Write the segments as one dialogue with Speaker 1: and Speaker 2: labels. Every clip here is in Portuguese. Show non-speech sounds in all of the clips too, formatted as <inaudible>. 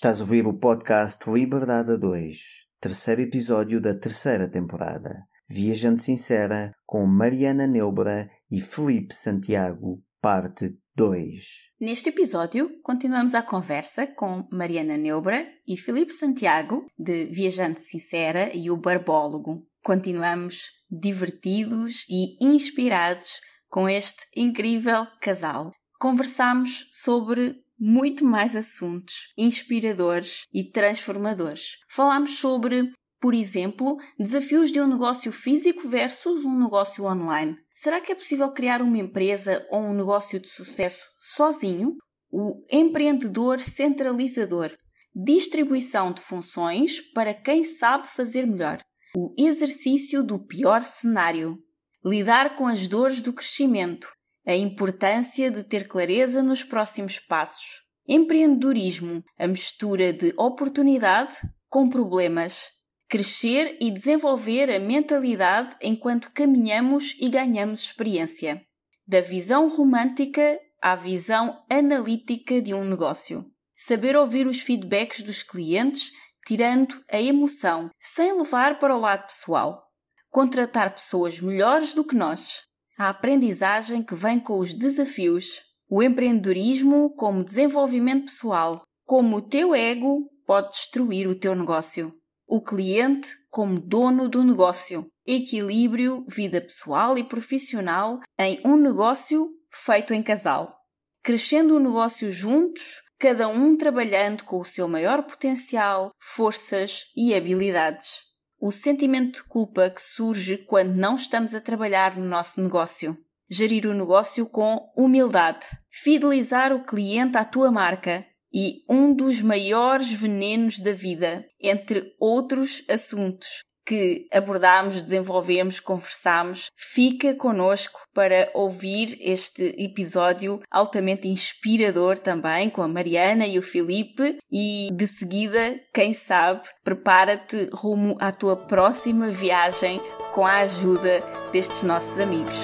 Speaker 1: Estás a ouvir o podcast Liberdade a 2, terceiro episódio da terceira temporada. Viajante Sincera com Mariana Neubra e Felipe Santiago, parte 2.
Speaker 2: Neste episódio, continuamos a conversa com Mariana Neubra e Felipe Santiago, de Viajante Sincera e o Barbólogo. Continuamos divertidos e inspirados com este incrível casal. Conversamos sobre muito mais assuntos inspiradores e transformadores. Falámos sobre, por exemplo, desafios de um negócio físico versus um negócio online. Será que é possível criar uma empresa ou um negócio de sucesso sozinho? O empreendedor centralizador. Distribuição de funções para quem sabe fazer melhor. O exercício do pior cenário. Lidar com as dores do crescimento a importância de ter clareza nos próximos passos. Empreendedorismo, a mistura de oportunidade com problemas. Crescer e desenvolver a mentalidade enquanto caminhamos e ganhamos experiência. Da visão romântica à visão analítica de um negócio. Saber ouvir os feedbacks dos clientes, tirando a emoção, sem levar para o lado pessoal. Contratar pessoas melhores do que nós a aprendizagem que vem com os desafios, o empreendedorismo como desenvolvimento pessoal, como o teu ego pode destruir o teu negócio, o cliente como dono do negócio, equilíbrio vida pessoal e profissional em um negócio feito em casal, crescendo o negócio juntos, cada um trabalhando com o seu maior potencial, forças e habilidades o sentimento de culpa que surge quando não estamos a trabalhar no nosso negócio. Gerir o negócio com humildade, fidelizar o cliente à tua marca e um dos maiores venenos da vida, entre outros assuntos que abordamos, desenvolvemos, conversamos. Fica conosco para ouvir este episódio altamente inspirador também com a Mariana e o Felipe e de seguida, quem sabe, prepara-te rumo à tua próxima viagem com a ajuda destes nossos amigos.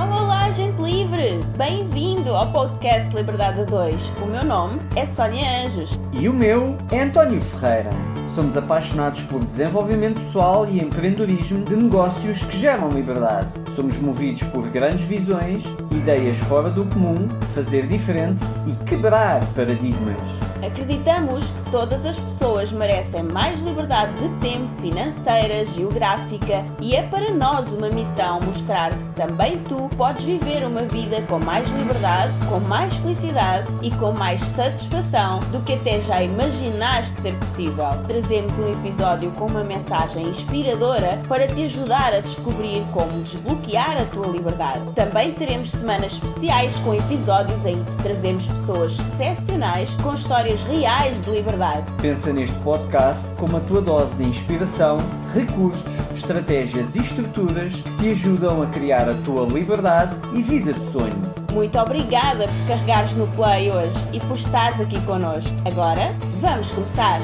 Speaker 2: Olá, olá, gente livre! Bem-vindo ao podcast Liberdade 2. O meu nome é Sónia Anjos.
Speaker 1: E o meu é António Ferreira. Somos apaixonados por desenvolvimento pessoal e empreendedorismo de negócios que geram liberdade. Somos movidos por grandes visões, ideias fora do comum, fazer diferente e quebrar paradigmas.
Speaker 2: Acreditamos que todas as pessoas merecem mais liberdade de tempo, financeira, geográfica e é para nós uma missão mostrar-te que também tu podes viver uma vida com mais liberdade, com mais felicidade e com mais satisfação do que até já imaginaste ser possível. Trazemos um episódio com uma mensagem inspiradora para te ajudar a descobrir como desbloquear a tua liberdade. Também teremos semanas especiais com episódios em que trazemos pessoas excepcionais com histórias reais de liberdade.
Speaker 1: Pensa neste podcast como a tua dose de inspiração, recursos, estratégias e estruturas que te ajudam a criar a tua liberdade e vida de sonho.
Speaker 2: Muito obrigada por carregares no play hoje e por estares aqui connosco. Agora, vamos começar.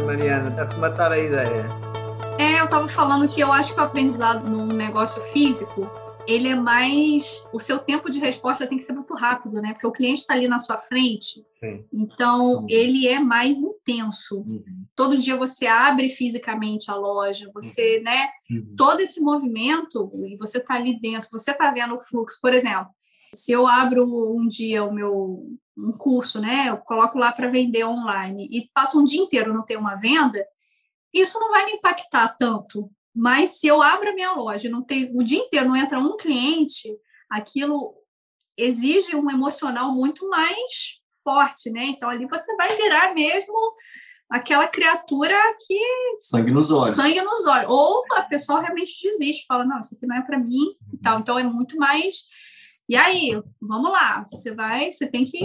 Speaker 1: Mariana, a rematar a ideia.
Speaker 3: É, eu estava falando que eu acho que o aprendizado num negócio físico ele é mais. O seu tempo de resposta tem que ser muito rápido, né? Porque o cliente está ali na sua frente. Sim. Então, uhum. ele é mais intenso. Uhum. Todo dia você abre fisicamente a loja, você, uhum. né? Uhum. Todo esse movimento, e você está ali dentro, você está vendo o fluxo. Por exemplo, se eu abro um dia o meu um curso, né? Eu coloco lá para vender online e passo um dia inteiro não ter uma venda, isso não vai me impactar tanto, mas se eu abro a minha loja, não tem o dia inteiro não entra um cliente, aquilo exige um emocional muito mais forte, né? Então ali você vai virar mesmo aquela criatura que
Speaker 1: sangue nos olhos.
Speaker 3: Sangue nos olhos. Ou a pessoa realmente desiste, fala: "Não, isso aqui não é para mim", e tal. Então é muito mais E aí, vamos lá, você vai, você tem que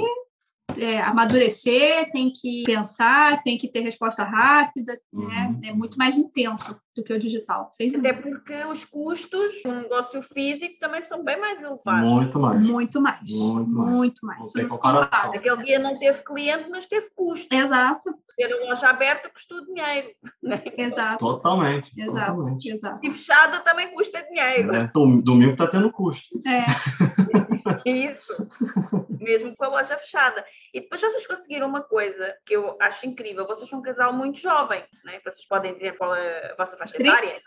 Speaker 3: é, amadurecer, tem que pensar, tem que ter resposta rápida, né? uhum. né? É muito mais intenso do que o digital.
Speaker 2: Até porque os custos do negócio físico também são bem mais elevados.
Speaker 1: Muito mais.
Speaker 3: Muito mais. Muito mais. Muito mais.
Speaker 2: Aquele dia não teve cliente, mas teve custo.
Speaker 3: Exato.
Speaker 2: Ter a loja aberta custou dinheiro.
Speaker 3: Né? Exato.
Speaker 1: Totalmente.
Speaker 3: Exato.
Speaker 1: Totalmente.
Speaker 3: Exato.
Speaker 2: E fechada também custa dinheiro.
Speaker 1: É, domingo está tendo custo.
Speaker 3: É. <laughs>
Speaker 4: Isso, mesmo com a loja fechada. E depois vocês conseguiram uma coisa que eu acho incrível: vocês são um casal muito jovem, né? Vocês podem dizer qual é a vossa faixa etária?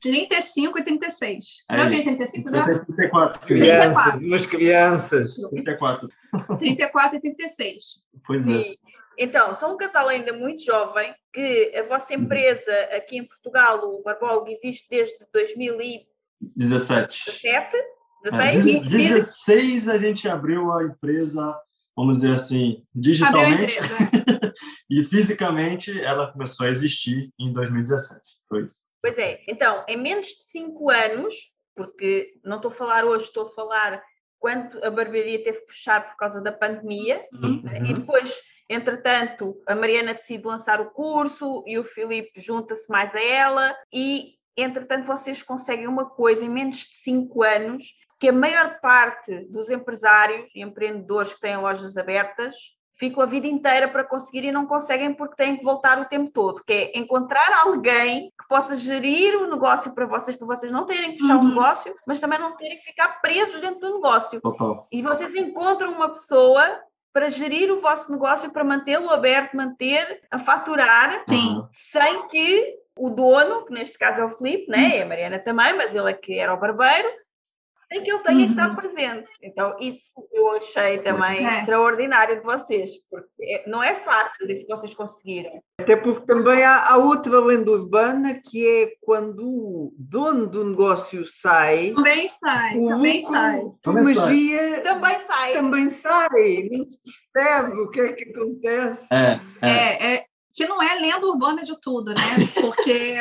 Speaker 3: 35 e 36. É não é 35 já?
Speaker 5: 34.
Speaker 1: Crianças, umas crianças.
Speaker 5: 34.
Speaker 3: 34 e 36.
Speaker 5: Pois é. Sim.
Speaker 4: Então, são um casal ainda muito jovem, que a vossa empresa aqui em Portugal, o Barbólogo, existe desde 2017. 17?
Speaker 5: 16? 16 a gente abriu a empresa, vamos dizer assim, digitalmente. <laughs> e fisicamente ela começou a existir em 2017. Foi isso.
Speaker 4: Pois é. Então, em menos de 5 anos, porque não estou a falar hoje, estou a falar quando a barbearia teve que fechar por causa da pandemia, uhum. e depois Entretanto, a Mariana decide lançar o curso e o Filipe junta-se mais a ela e, entretanto, vocês conseguem uma coisa em menos de cinco anos que a maior parte dos empresários e empreendedores que têm lojas abertas ficam a vida inteira para conseguir e não conseguem porque têm que voltar o tempo todo, que é encontrar alguém que possa gerir o negócio para vocês, para vocês não terem que fechar uhum. o negócio, mas também não terem que ficar presos dentro do negócio. E vocês encontram uma pessoa para gerir o vosso negócio, para mantê-lo aberto, manter a faturar,
Speaker 3: Sim.
Speaker 4: sem que o dono, que neste caso é o Felipe, né? e a Mariana também, mas ele é que era o barbeiro, sem que ele tenha uhum. que estar uhum. presente. Então, isso eu achei também é. extraordinário de vocês, porque não é fácil isso que vocês conseguiram.
Speaker 1: Até porque também há, há, outra lenda urbana que é quando o dono do negócio sai.
Speaker 3: Também sai, também sai.
Speaker 1: Também magia
Speaker 4: também sai.
Speaker 1: Também sai. Não se percebe o que é que acontece.
Speaker 5: É,
Speaker 3: é. é, é que não é lenda urbana de tudo, né? Porque,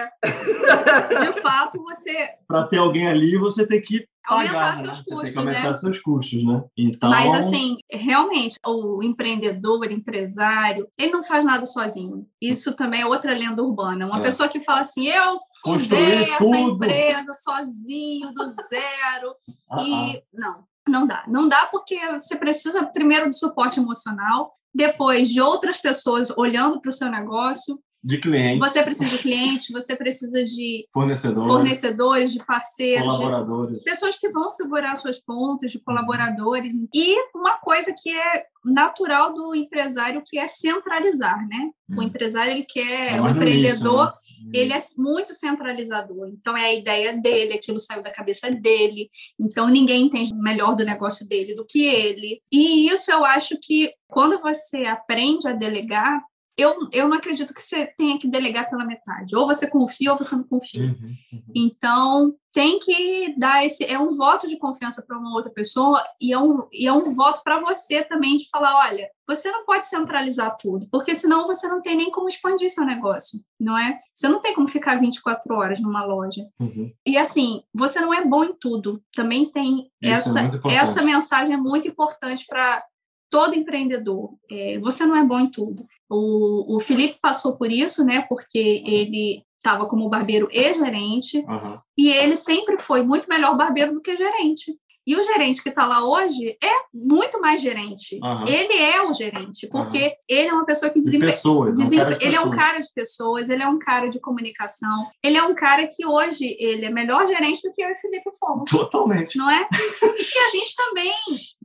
Speaker 3: de fato, você.
Speaker 5: Para ter alguém ali, você tem que
Speaker 3: aumentar
Speaker 5: pagar,
Speaker 3: seus
Speaker 5: né?
Speaker 3: custos,
Speaker 5: você tem que aumentar
Speaker 3: né?
Speaker 5: seus custos, né? Então...
Speaker 3: Mas, assim, realmente, o empreendedor, empresário, ele não faz nada sozinho. Isso também é outra lenda urbana. Uma é. pessoa que fala assim, eu fundei essa empresa sozinho, do zero, ah, e... Ah. Não, não dá. Não dá porque você precisa, primeiro, de suporte emocional, depois de outras pessoas olhando para o seu negócio.
Speaker 5: De clientes.
Speaker 3: Você precisa de clientes, você precisa de
Speaker 5: fornecedores,
Speaker 3: fornecedores de parceiros,
Speaker 5: colaboradores.
Speaker 3: De pessoas que vão segurar suas pontas, de colaboradores. E uma coisa que é natural do empresário, que é centralizar, né? Hum. O empresário, ele quer, é o empreendedor, né? Ele é muito centralizador. Então, é a ideia dele, aquilo saiu da cabeça dele. Então, ninguém entende melhor do negócio dele do que ele. E isso eu acho que quando você aprende a delegar, eu, eu não acredito que você tenha que delegar pela metade. Ou você confia ou você não confia. Uhum, uhum. Então, tem que dar esse. É um voto de confiança para uma outra pessoa e é um, e é um voto para você também de falar: olha, você não pode centralizar tudo, porque senão você não tem nem como expandir seu negócio, não é? Você não tem como ficar 24 horas numa loja. Uhum. E assim, você não é bom em tudo. Também tem Isso essa, é essa mensagem é muito importante para todo empreendedor. É, você não é bom em tudo. O, o Felipe passou por isso, né? Porque ele estava como barbeiro e gerente, uhum. e ele sempre foi muito melhor barbeiro do que gerente. E o gerente que está lá hoje é muito mais gerente. Uhum. Ele é o gerente, porque uhum. ele é uma pessoa que desempenha.
Speaker 5: Pessoas,
Speaker 3: desem...
Speaker 5: um
Speaker 3: ele é um cara de pessoas, ele é um cara de comunicação, ele é um cara que hoje ele é melhor gerente do que eu e Felipe fomos.
Speaker 5: Totalmente.
Speaker 3: Não é? <laughs> E a gente também.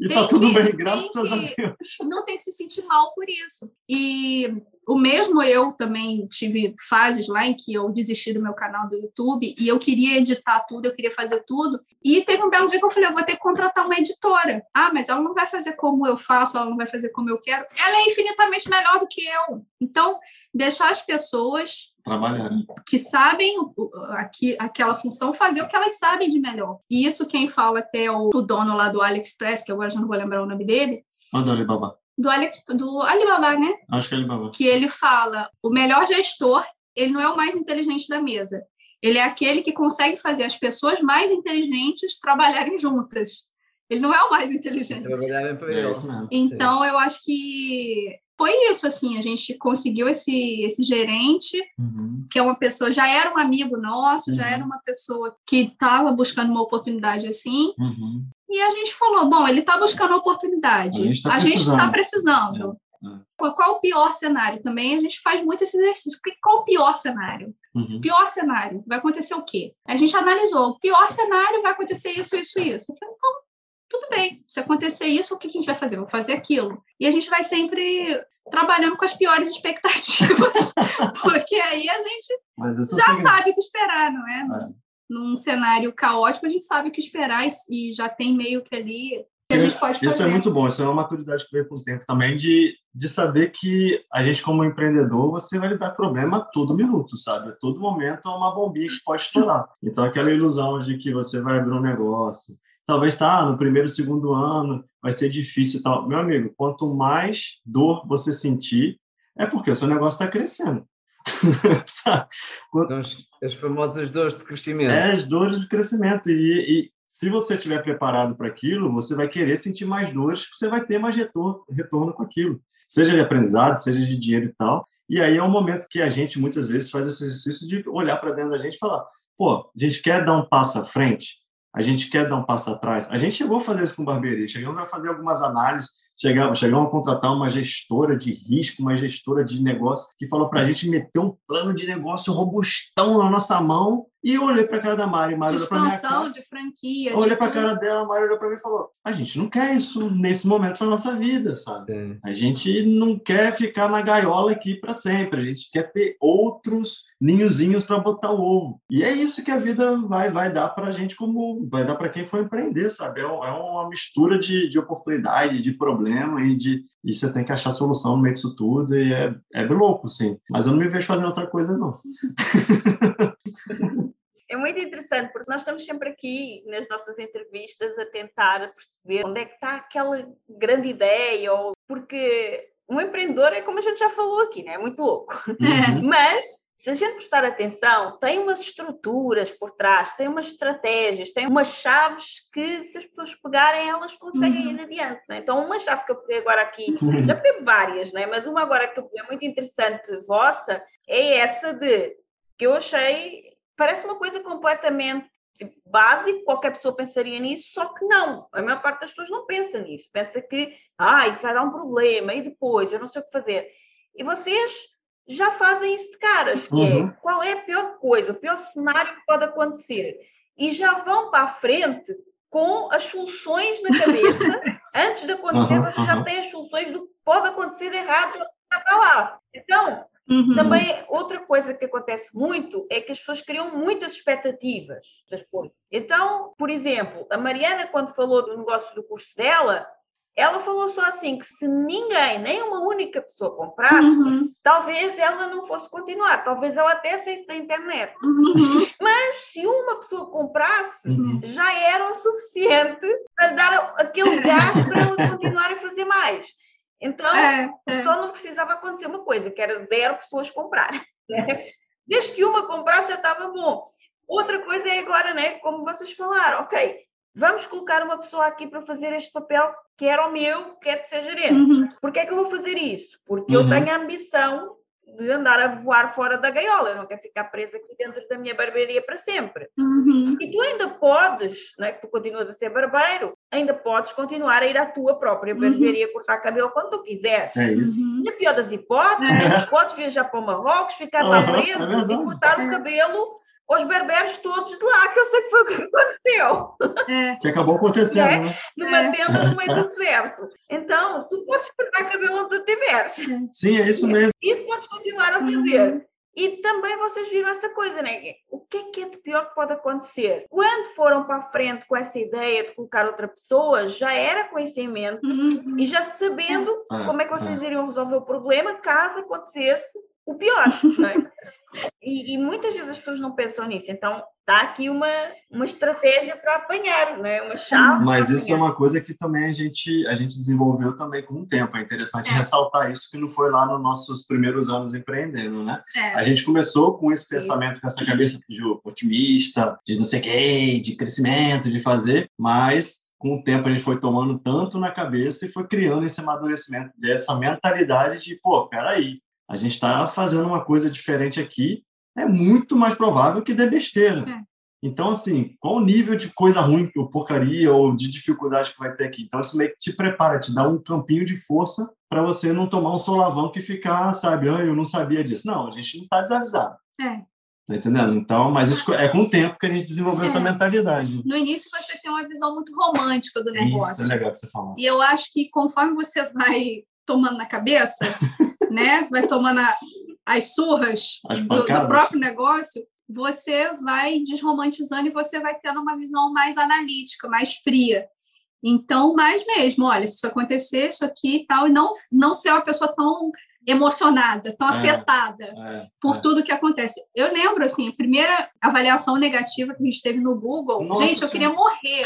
Speaker 5: e tá tudo que, bem, graças
Speaker 3: a
Speaker 5: Deus.
Speaker 3: Não tem que se sentir mal por isso. E o mesmo eu também tive fases lá em que eu desisti do meu canal do YouTube e eu queria editar tudo, eu queria fazer tudo. E teve um belo dia que eu falei, eu vou ter que contratar uma editora. Ah, mas ela não vai fazer como eu faço, ela não vai fazer como eu quero. Ela é infinitamente melhor do que eu. Então, deixar as pessoas
Speaker 5: trabalharem
Speaker 3: que sabem aqui, aquela função fazer o que elas sabem de melhor. E isso quem fala até o, o dono lá do AliExpress, que agora já não vou lembrar o nome dele.
Speaker 5: Do Alibaba
Speaker 3: do, Alex, do Alibaba, né?
Speaker 5: Acho que é Alibaba.
Speaker 3: Que ele fala: o melhor gestor, ele não é o mais inteligente da mesa. Ele é aquele que consegue fazer as pessoas mais inteligentes trabalharem juntas. Ele não é o mais inteligente.
Speaker 1: É
Speaker 3: então, eu acho que foi isso, assim, a gente conseguiu esse, esse gerente, uhum. que é uma pessoa, já era um amigo nosso, uhum. já era uma pessoa que estava buscando uma oportunidade assim,
Speaker 5: uhum.
Speaker 3: E a gente falou, bom, ele está buscando oportunidade, a gente está tá precisando. É, é. Qual o pior cenário? Também a gente faz muito esse exercício. Qual o pior cenário?
Speaker 5: Uhum.
Speaker 3: Pior cenário, vai acontecer o quê? A gente analisou, o pior cenário vai acontecer isso, isso, isso. Eu falei, então, tudo bem, se acontecer isso, o que a gente vai fazer? Vou fazer aquilo. E a gente vai sempre trabalhando com as piores expectativas, <laughs> porque aí a gente já sabe o que esperar, não é? é? Num cenário caótico, a gente sabe o que esperar e já tem meio que ali que a gente pode
Speaker 5: fazer. Isso é muito bom, isso é uma maturidade que veio com o tempo também de, de saber que a gente, como empreendedor, você vai lidar com problema a todo minuto, sabe? A todo momento é uma bombinha que pode estourar. Então, aquela ilusão de que você vai abrir um negócio, talvez tá no primeiro, segundo ano, vai ser difícil e tal. Meu amigo, quanto mais dor você sentir, é porque o seu negócio está crescendo. <laughs>
Speaker 1: As famosas dores de crescimento.
Speaker 5: É, as dores de crescimento. E, e se você estiver preparado para aquilo, você vai querer sentir mais dores, você vai ter mais retorno, retorno com aquilo. Seja de aprendizado, seja de dinheiro e tal. E aí é um momento que a gente muitas vezes faz esse exercício de olhar para dentro da gente e falar: pô, a gente quer dar um passo à frente, a gente quer dar um passo atrás. A gente chegou a fazer isso com barbearia, chegamos a fazer algumas análises, chegamos, chegamos a contratar uma gestora de risco, uma gestora de negócio, que falou para a gente meter um plano de negócio robustão na nossa mão e eu olhei para a cara da Mari, Mari
Speaker 3: olhou para minha cara. de franquia.
Speaker 5: Eu olhei para a cara dela, a Mari olhou para mim e falou: a gente não quer isso nesse momento da nossa vida, sabe? É. A gente não quer ficar na gaiola aqui para sempre. A gente quer ter outros ninhozinhos para botar o ovo. E é isso que a vida vai vai dar para a gente, como vai dar para quem for empreender, sabe? É, é uma mistura de, de oportunidade, de problema e de e você tem que achar solução no meio disso tudo e é, é louco, sim. Mas eu não me vejo fazendo outra coisa, não. <laughs>
Speaker 4: É muito interessante, porque nós estamos sempre aqui nas nossas entrevistas a tentar perceber onde é que está aquela grande ideia, ou porque um empreendedor é como a gente já falou aqui, né? é muito louco. Uhum. <laughs> Mas se a gente prestar atenção, tem umas estruturas por trás, tem umas estratégias, tem umas chaves que, se as pessoas pegarem, elas conseguem uhum. ir adiante. Né? Então, uma chave que eu peguei agora aqui, já peguei várias, né? mas uma agora que eu peguei muito interessante vossa, é essa de que eu achei parece uma coisa completamente básica, qualquer pessoa pensaria nisso, só que não, a maior parte das pessoas não pensa nisso, pensa que, ah, isso vai dar um problema, e depois, eu não sei o que fazer. E vocês já fazem isso de caras, que é, uhum. qual é a pior coisa, o pior cenário que pode acontecer, e já vão para a frente com as soluções na cabeça, <laughs> antes de acontecer, uhum, você já tem as soluções do que pode acontecer de errado, já está lá. Então, Uhum. Também, outra coisa que acontece muito é que as pessoas criam muitas expectativas das coisas. Então, por exemplo, a Mariana, quando falou do negócio do curso dela, ela falou só assim: que se ninguém, nem uma única pessoa comprasse, uhum. talvez ela não fosse continuar, talvez ela até saísse da internet. Uhum. Mas se uma pessoa comprasse, uhum. já era o suficiente para dar aquele <laughs> gás para ela continuar a fazer mais. Então, é, é. só não precisava acontecer uma coisa, que era zero pessoas comprarem. Desde que uma comprasse já estava bom. Outra coisa é agora, né? Como vocês falaram, ok, vamos colocar uma pessoa aqui para fazer este papel que era o meu, que é de ser gerente. Uhum. Por que é que eu vou fazer isso? Porque uhum. eu tenho a ambição de andar a voar fora da gaiola, eu não quero ficar presa aqui dentro da minha barbearia para sempre. Uhum. E tu ainda podes, né, que tu continuas a ser barbeiro, ainda podes continuar a ir à tua própria uhum. barbearia uhum. cortar cabelo quando tu quiseres.
Speaker 5: É isso. Uhum.
Speaker 4: Na pior das hipóteses, é. podes viajar para o Marrocos, ficar lá preso é e cortar o é. cabelo os berberos todos de lá, que eu sei que foi o que aconteceu.
Speaker 5: É. Que acabou acontecendo, é?
Speaker 4: né? Numa é. tenda no meio do deserto. Então, tu podes cortar cabelo onde tu tiveres.
Speaker 5: Sim, é isso mesmo.
Speaker 4: Isso podes continuar a fazer. Uhum. E também vocês viram essa coisa, né? O que é que é de pior que pode acontecer? Quando foram para a frente com essa ideia de colocar outra pessoa, já era conhecimento uhum. e já sabendo ah, como é que vocês ah. iriam resolver o problema caso acontecesse o pior, né? <laughs> E, e, muitas vezes as pessoas não pensam nisso. Então, está aqui uma, uma estratégia para apanhar, né? uma chave.
Speaker 5: Mas isso é uma coisa que também a gente, a gente desenvolveu também com o tempo. É interessante é. ressaltar isso, que não foi lá nos nossos primeiros anos empreendendo. Né? É. A gente começou com esse pensamento, com essa cabeça de otimista, de não sei o quê, de crescimento, de fazer, mas com o tempo a gente foi tomando tanto na cabeça e foi criando esse amadurecimento dessa mentalidade de, pô, peraí, a gente está fazendo uma coisa diferente aqui, é muito mais provável que dê besteira. É. Então, assim, qual o nível de coisa ruim, ou porcaria, ou de dificuldade que vai ter aqui? Então, isso meio que te prepara, te dá um campinho de força para você não tomar um solavão que ficar, sabe, ah, eu não sabia disso. Não, a gente não está desavisado.
Speaker 3: É.
Speaker 5: Tá entendendo? Então, mas isso é com o tempo que a gente desenvolveu é. essa mentalidade.
Speaker 3: No início você tem uma visão muito romântica do negócio.
Speaker 5: Isso é legal que você falou.
Speaker 3: E eu acho que conforme você vai tomando na cabeça, <laughs> né, vai tomando a, as surras as do, do próprio negócio, você vai desromantizando e você vai tendo uma visão mais analítica, mais fria. Então, mais mesmo, olha, se isso acontecer, isso aqui e tal, e não, não ser uma pessoa tão emocionada, tão é, afetada é, por é. tudo que acontece. Eu lembro, assim, a primeira avaliação negativa que a gente teve no Google, Nossa, gente, eu queria morrer.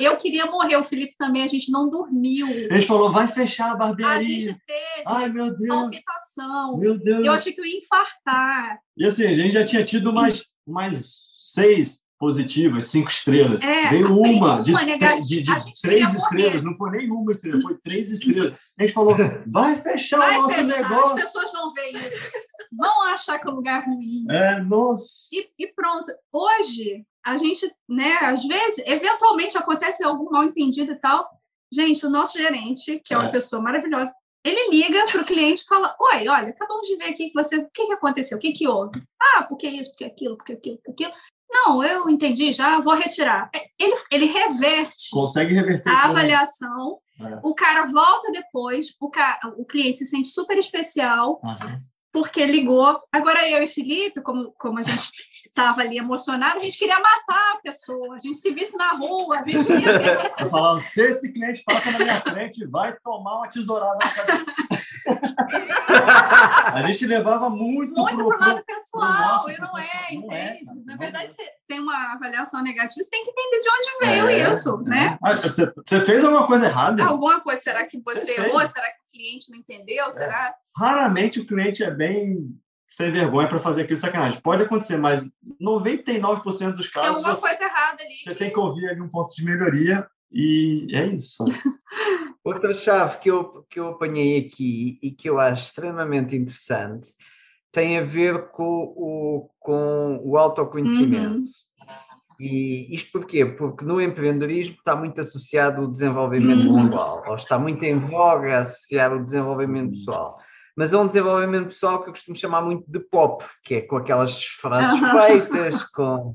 Speaker 3: Eu queria morrer, o Felipe também, a gente não dormiu.
Speaker 5: A gente falou, vai fechar a barbearia.
Speaker 3: A gente teve
Speaker 5: Ai, meu Deus.
Speaker 3: palpitação.
Speaker 5: Meu Deus.
Speaker 3: Eu achei que eu ia infartar.
Speaker 5: E assim, a gente já tinha tido mais, mais seis positivas, cinco estrelas. É, Veio uma, uma de, de, de três estrelas, não foi nenhuma estrela, foi três estrelas. A gente falou, <laughs> vai fechar vai o nosso fechar, negócio.
Speaker 3: As pessoas vão ver isso. Vão achar que é um lugar ruim.
Speaker 5: É, nossa.
Speaker 3: E, e pronto. Hoje, a gente, né, às vezes, eventualmente acontece algum mal entendido e tal. Gente, o nosso gerente, que é uma é. pessoa maravilhosa, ele liga para o cliente e fala: Oi, olha, acabamos de ver aqui que você. O que, que aconteceu? O que, que houve? Ah, porque isso, porque aquilo, porque aquilo, porque aquilo. Não, eu entendi já, vou retirar. É, ele, ele reverte
Speaker 5: Consegue reverter
Speaker 3: a avaliação. É. O cara volta depois, o, ca... o cliente se sente super especial. Uhum porque ligou. Agora eu e Felipe, como, como a gente estava ali emocionado, a gente queria matar a pessoa. A gente se visse na rua, a gente ia.
Speaker 5: Eu falava, se esse cliente passa na minha frente, vai tomar uma tesourada na cabeça. <laughs> a gente levava muito
Speaker 3: muito pro, pro lado pessoal, pro e não é, não é Na verdade, você tem uma avaliação negativa, você tem que entender de onde veio é, isso, é. né?
Speaker 5: Ah, você, você, fez alguma coisa errada?
Speaker 3: Alguma coisa, será que você, você errou? Será que o cliente não entendeu? É. Será?
Speaker 5: Raramente o cliente é bem sem vergonha para fazer aquilo sacanagem. Pode acontecer, mas 99% dos casos. Tem
Speaker 3: alguma você, coisa errada ali.
Speaker 5: Você que... tem que ouvir ali um ponto de melhoria e é isso. <laughs>
Speaker 1: Outra chave que eu, que eu apanhei aqui e que eu acho extremamente interessante tem a ver com o, com o autoconhecimento. Uhum. E isto porquê? Porque no empreendedorismo está muito associado o desenvolvimento uhum. pessoal, ou está muito em voga associar o desenvolvimento pessoal. Mas é um desenvolvimento pessoal que eu costumo chamar muito de pop, que é com aquelas frases feitas, com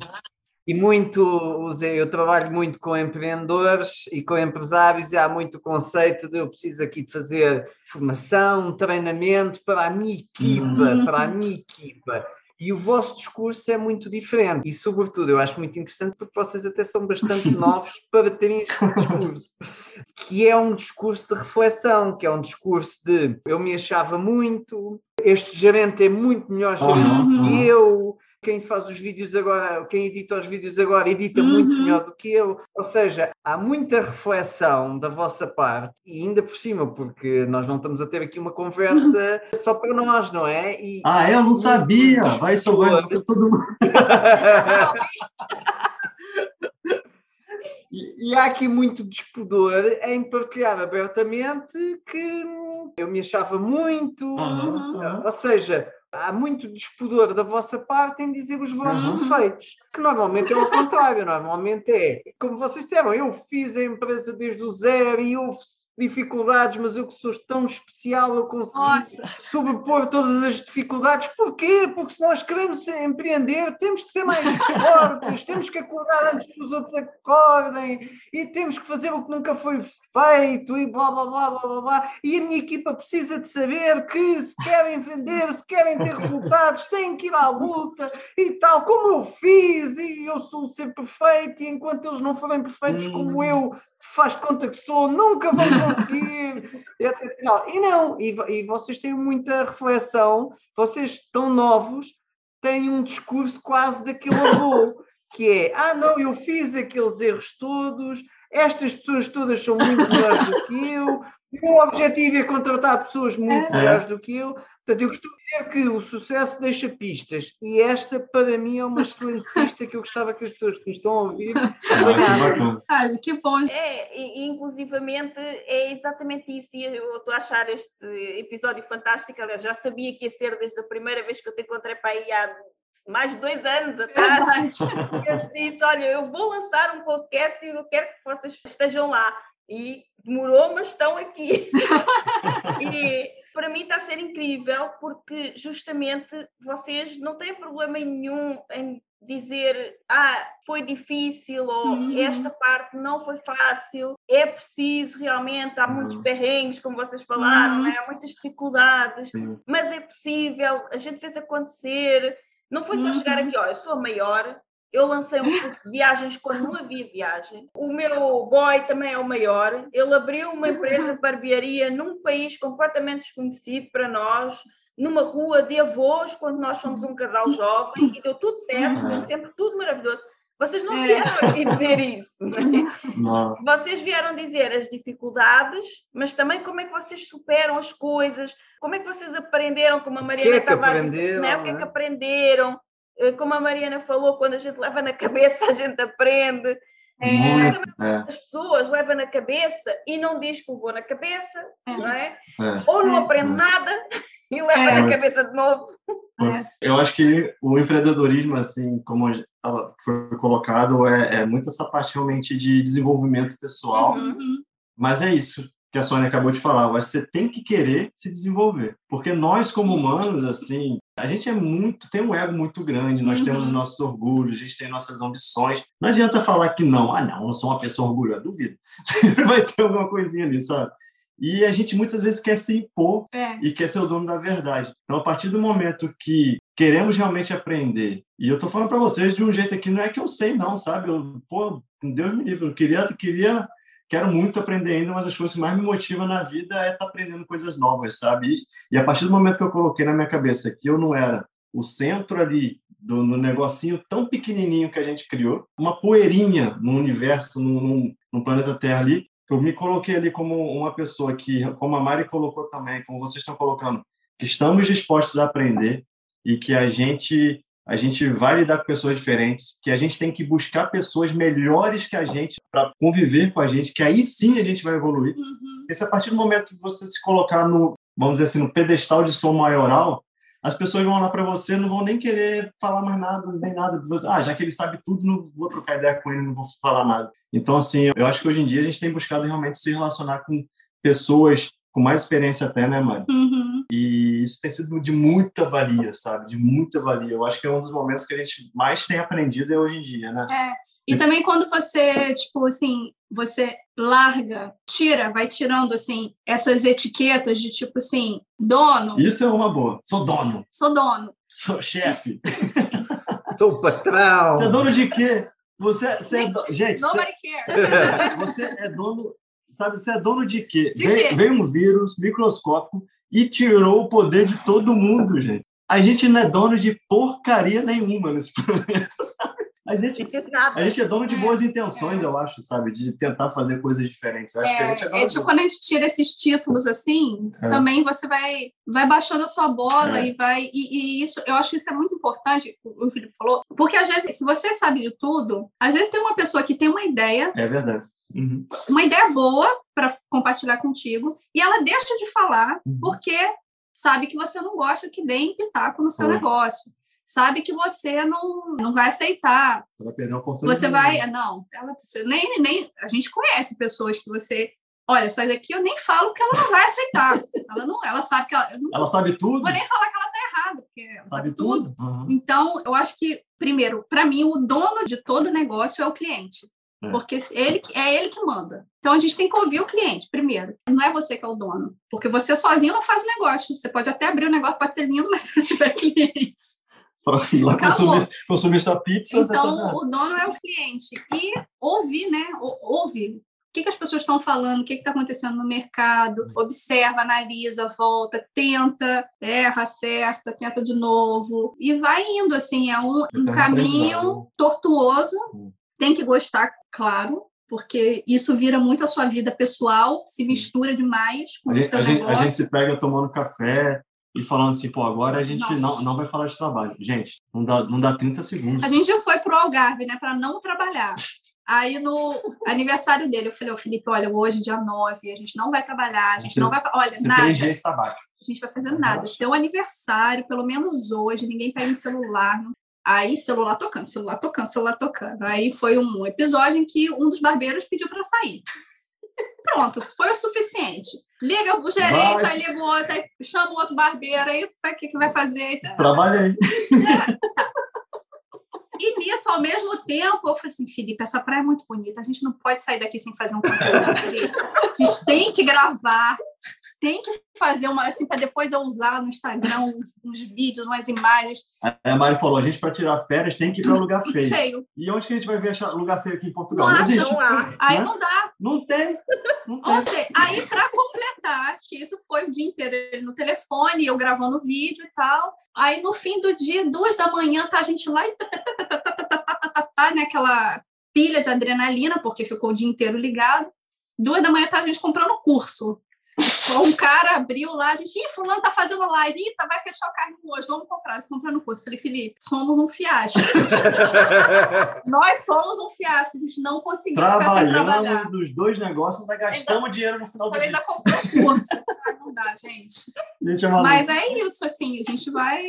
Speaker 1: e muito, eu trabalho muito com empreendedores e com empresários e há muito conceito de eu preciso aqui de fazer formação, treinamento para a minha equipa, uhum. para a minha equipa. E o vosso discurso é muito diferente. E, sobretudo, eu acho muito interessante porque vocês até são bastante <laughs> novos para terem este discurso. Que é um discurso de reflexão, que é um discurso de eu me achava muito, este gerente é muito melhor gerente uhum. que eu, quem faz os vídeos agora, quem edita os vídeos agora, edita uhum. muito melhor do que eu. Ou seja, há muita reflexão da vossa parte, e ainda por cima, porque nós não estamos a ter aqui uma conversa <laughs> só para nós, não é? E,
Speaker 5: ah, eu não sabia! Vai sobrar todo mundo. <laughs>
Speaker 1: E, e, há aqui muito despudor em partilhar abertamente que eu me achava muito, uhum. ou seja, há muito despudor da vossa parte em dizer os vossos uhum. defeitos, que normalmente é o contrário, normalmente é, como vocês disseram, eu fiz a empresa desde o zero e houve dificuldades, mas eu que sou tão especial, eu consegui Nossa. sobrepor todas as dificuldades. Porquê? Porque se nós queremos empreender, temos que ser mais <laughs> fortes, temos que acordar antes que os outros acordem e temos que fazer o que nunca foi feito e blá blá blá blá blá blá. E a minha equipa precisa de saber que se querem vender, se querem ter resultados, têm que ir à luta e tal, como eu fiz, e eu sou um ser perfeito, e enquanto eles não forem perfeitos como hum. eu, faz conta que sou, nunca vão conseguir. <laughs> Não, e não, e, e vocês têm muita reflexão, vocês estão novos, têm um discurso quase daquele avô, que é, ah não, eu fiz aqueles erros todos, estas pessoas todas são muito melhores do que eu, o meu objetivo é contratar pessoas muito é. melhores do que eu. Portanto, eu costumo dizer que o sucesso deixa pistas e esta, para mim, é uma excelente pista que eu gostava que as pessoas que estão a ouvir
Speaker 3: Ai, que bom!
Speaker 4: É, inclusivamente é exatamente isso. E eu estou a achar este episódio fantástico. Aliás, já sabia que ia ser desde a primeira vez que eu te encontrei para aí há mais de dois anos atrás. eu disse: Olha, eu vou lançar um podcast e eu quero que vocês estejam lá. E demorou, mas estão aqui. <laughs> e para mim está a ser incrível porque justamente vocês não têm problema nenhum em dizer ah, foi difícil ou uhum. esta parte não foi fácil, é preciso realmente, há muitos uhum. perrengues, como vocês falaram, uhum. né? há muitas dificuldades, mas é possível, a gente fez acontecer. Não foi só uhum. chegar aqui, ó, eu sou a maior, eu lancei um curso de viagens quando não havia viagem. O meu boy também é o maior. Ele abriu uma empresa de barbearia num país completamente desconhecido para nós numa rua de avós, quando nós somos um casal jovem, e deu tudo certo, deu sempre tudo maravilhoso. Vocês não é. vieram aqui dizer isso, né? não. Vocês vieram dizer as dificuldades, mas também como é que vocês superam as coisas, como é que vocês aprenderam, como a Mariana estava a dizer, né? o que é que aprenderam, eh, como a Mariana falou, quando a gente leva na <laughs> cabeça, a gente aprende. É, é. As pessoas levam na cabeça e não diz que levou na cabeça, é. não é? é. Ou não aprende nada e leva é. na cabeça de novo.
Speaker 5: É. Eu acho que o empreendedorismo, assim, como foi colocado, é, é muito essa parte realmente de desenvolvimento pessoal. Uhum. Mas é isso que a Sônia acabou de falar. Eu acho que você tem que querer se desenvolver. Porque nós, como humanos, assim, a gente é muito, tem um ego muito grande, nós uhum. temos nossos orgulhos, a gente tem nossas ambições. Não adianta falar que não, ah, não, eu sou uma pessoa orgulhosa, duvido. <laughs> Sempre vai ter alguma coisinha ali, sabe? E a gente muitas vezes quer se impor é. e quer ser o dono da verdade. Então, a partir do momento que queremos realmente aprender, e eu tô falando para vocês de um jeito aqui, não é que eu sei, não, sabe? Eu, pô, Deus me livre, eu queria, queria, quero muito aprender ainda, mas as coisas que mais me motivam na vida é estar tá aprendendo coisas novas, sabe? E, e, a partir do momento que eu coloquei na minha cabeça que eu não era o centro ali do no negocinho tão pequenininho que a gente criou, uma poeirinha no universo, no, no planeta Terra ali, eu me coloquei ali como uma pessoa que, como a Mari colocou também, como vocês estão colocando, que estamos dispostos a aprender e que a gente a gente vai lidar com pessoas diferentes, que a gente tem que buscar pessoas melhores que a gente para conviver com a gente, que aí sim a gente vai evoluir. Uhum. Esse a partir do momento que você se colocar no, vamos dizer assim, no pedestal de som maioral, as pessoas vão lá para você, não vão nem querer falar mais nada, nem nada. Ah, já que ele sabe tudo, não vou trocar ideia com ele, não vou falar nada. Então, assim, eu acho que hoje em dia a gente tem buscado realmente se relacionar com pessoas com mais experiência até, né, Mari? Uhum. E isso tem sido de muita valia, sabe? De muita valia. Eu acho que é um dos momentos que a gente mais tem aprendido é hoje em dia, né?
Speaker 3: É. E também quando você, tipo assim, você larga, tira, vai tirando, assim, essas etiquetas de tipo assim, dono.
Speaker 5: Isso é uma boa. Sou dono.
Speaker 3: Sou dono.
Speaker 5: Sou chefe.
Speaker 1: Sou patrão.
Speaker 5: Você é dono de quê? Você, você é do... Gente,
Speaker 3: Nobody você... cares. <laughs>
Speaker 5: Você é dono... Sabe, você é dono de quê? De vem, quê? vem um vírus microscópico e tirou o poder de todo mundo, gente. A gente não é dono de porcaria nenhuma nesse <laughs> planeta, sabe? <laughs> A gente, a gente é dono de boas é, intenções, eu acho, sabe? De tentar fazer coisas diferentes.
Speaker 3: É, é, é tipo quando a gente tira esses títulos assim, é. também você vai, vai baixando a sua bola é. e vai. E, e, isso, eu acho que isso é muito importante, o Felipe falou, porque às vezes, se você sabe de tudo, às vezes tem uma pessoa que tem uma ideia.
Speaker 5: É verdade. Uhum.
Speaker 3: Uma ideia boa para compartilhar contigo, e ela deixa de falar uhum. porque sabe que você não gosta que deem pitaco no seu negócio sabe que você não, não vai aceitar.
Speaker 5: Você vai perder a oportunidade.
Speaker 3: Você vai. Não, ela, você, nem, nem. A gente conhece pessoas que você. Olha, sai daqui, eu nem falo que ela não vai aceitar. <laughs> ela não, ela sabe que ela. Não,
Speaker 5: ela sabe tudo.
Speaker 3: Vou nem falar que ela tá errada, porque ela sabe,
Speaker 5: sabe tudo. tudo. Uhum.
Speaker 3: Então, eu acho que, primeiro, para mim, o dono de todo negócio é o cliente. É. Porque ele, é ele que manda. Então a gente tem que ouvir o cliente primeiro. Não é você que é o dono. Porque você sozinho não faz o negócio. Você pode até abrir o negócio, pode ser lindo, mas se não tiver <laughs> cliente
Speaker 5: ir lá consumir, consumir sua pizza.
Speaker 3: Então, o dono é o cliente. E ouvir, né? Ouve. O que, que as pessoas estão falando, o que está acontecendo no mercado, observa, analisa, volta, tenta, erra, acerta, tenta de novo, e vai indo, assim, é um, um caminho tortuoso, hum. tem que gostar, claro, porque isso vira muito a sua vida pessoal, se mistura demais com a o
Speaker 5: gente,
Speaker 3: seu
Speaker 5: a
Speaker 3: negócio.
Speaker 5: Gente, a gente se pega tomando café, e falando assim, pô, agora a gente não, não vai falar de trabalho. Gente, não dá, não dá 30 segundos.
Speaker 3: A gente já foi pro Algarve, né, para não trabalhar. Aí no aniversário dele, eu falei, ô Felipe, olha, hoje, dia 9, a gente não vai trabalhar, a gente não vai. Olha, nada.
Speaker 5: Três dias sabático.
Speaker 3: A gente vai fazer nada. Seu aniversário, pelo menos hoje, ninguém pega no celular. Aí, celular tocando, celular tocando, celular tocando. Aí foi um episódio em que um dos barbeiros pediu para sair. Pronto, foi o suficiente. Liga o gerente, vai. aí liga o outro, aí chama o outro barbeiro, aí para que, que vai fazer?
Speaker 5: Trabalha aí. É.
Speaker 3: E nisso, ao mesmo tempo, eu falei assim, Felipe, essa praia é muito bonita, a gente não pode sair daqui sem fazer um conteúdo. A gente tem que gravar, tem que fazer uma assim para depois eu usar no Instagram uns, uns, vídeos, umas imagens.
Speaker 5: A Mari falou: a gente para tirar férias tem que ir para lugar feio. feio. E onde que a gente vai ver lugar feio aqui em Portugal?
Speaker 3: Não, não existe. Não há. Aí né? não dá.
Speaker 5: Não tem. Não tem.
Speaker 3: Ou seja, aí para completar, que isso foi o dia inteiro no telefone, eu gravando vídeo e tal. Aí no fim do dia, duas da manhã, tá a gente lá e tá, tá, tá, naquela pilha de adrenalina, porque ficou o dia inteiro ligado. Duas da manhã tá a gente comprando curso um cara abriu lá, a gente, ih, fulano tá fazendo live, ih, tá, vai fechar o carro hoje, vamos comprar, comprar no curso. Falei, Felipe, somos um fiasco. <laughs> Nós somos um fiasco, a gente não conseguiu ficar sem trabalhar.
Speaker 5: dos dois negócios, ainda gastamos ainda, dinheiro no final do dia.
Speaker 3: ainda comprou o curso. não dá, gente. gente é Mas é isso, assim, a gente vai...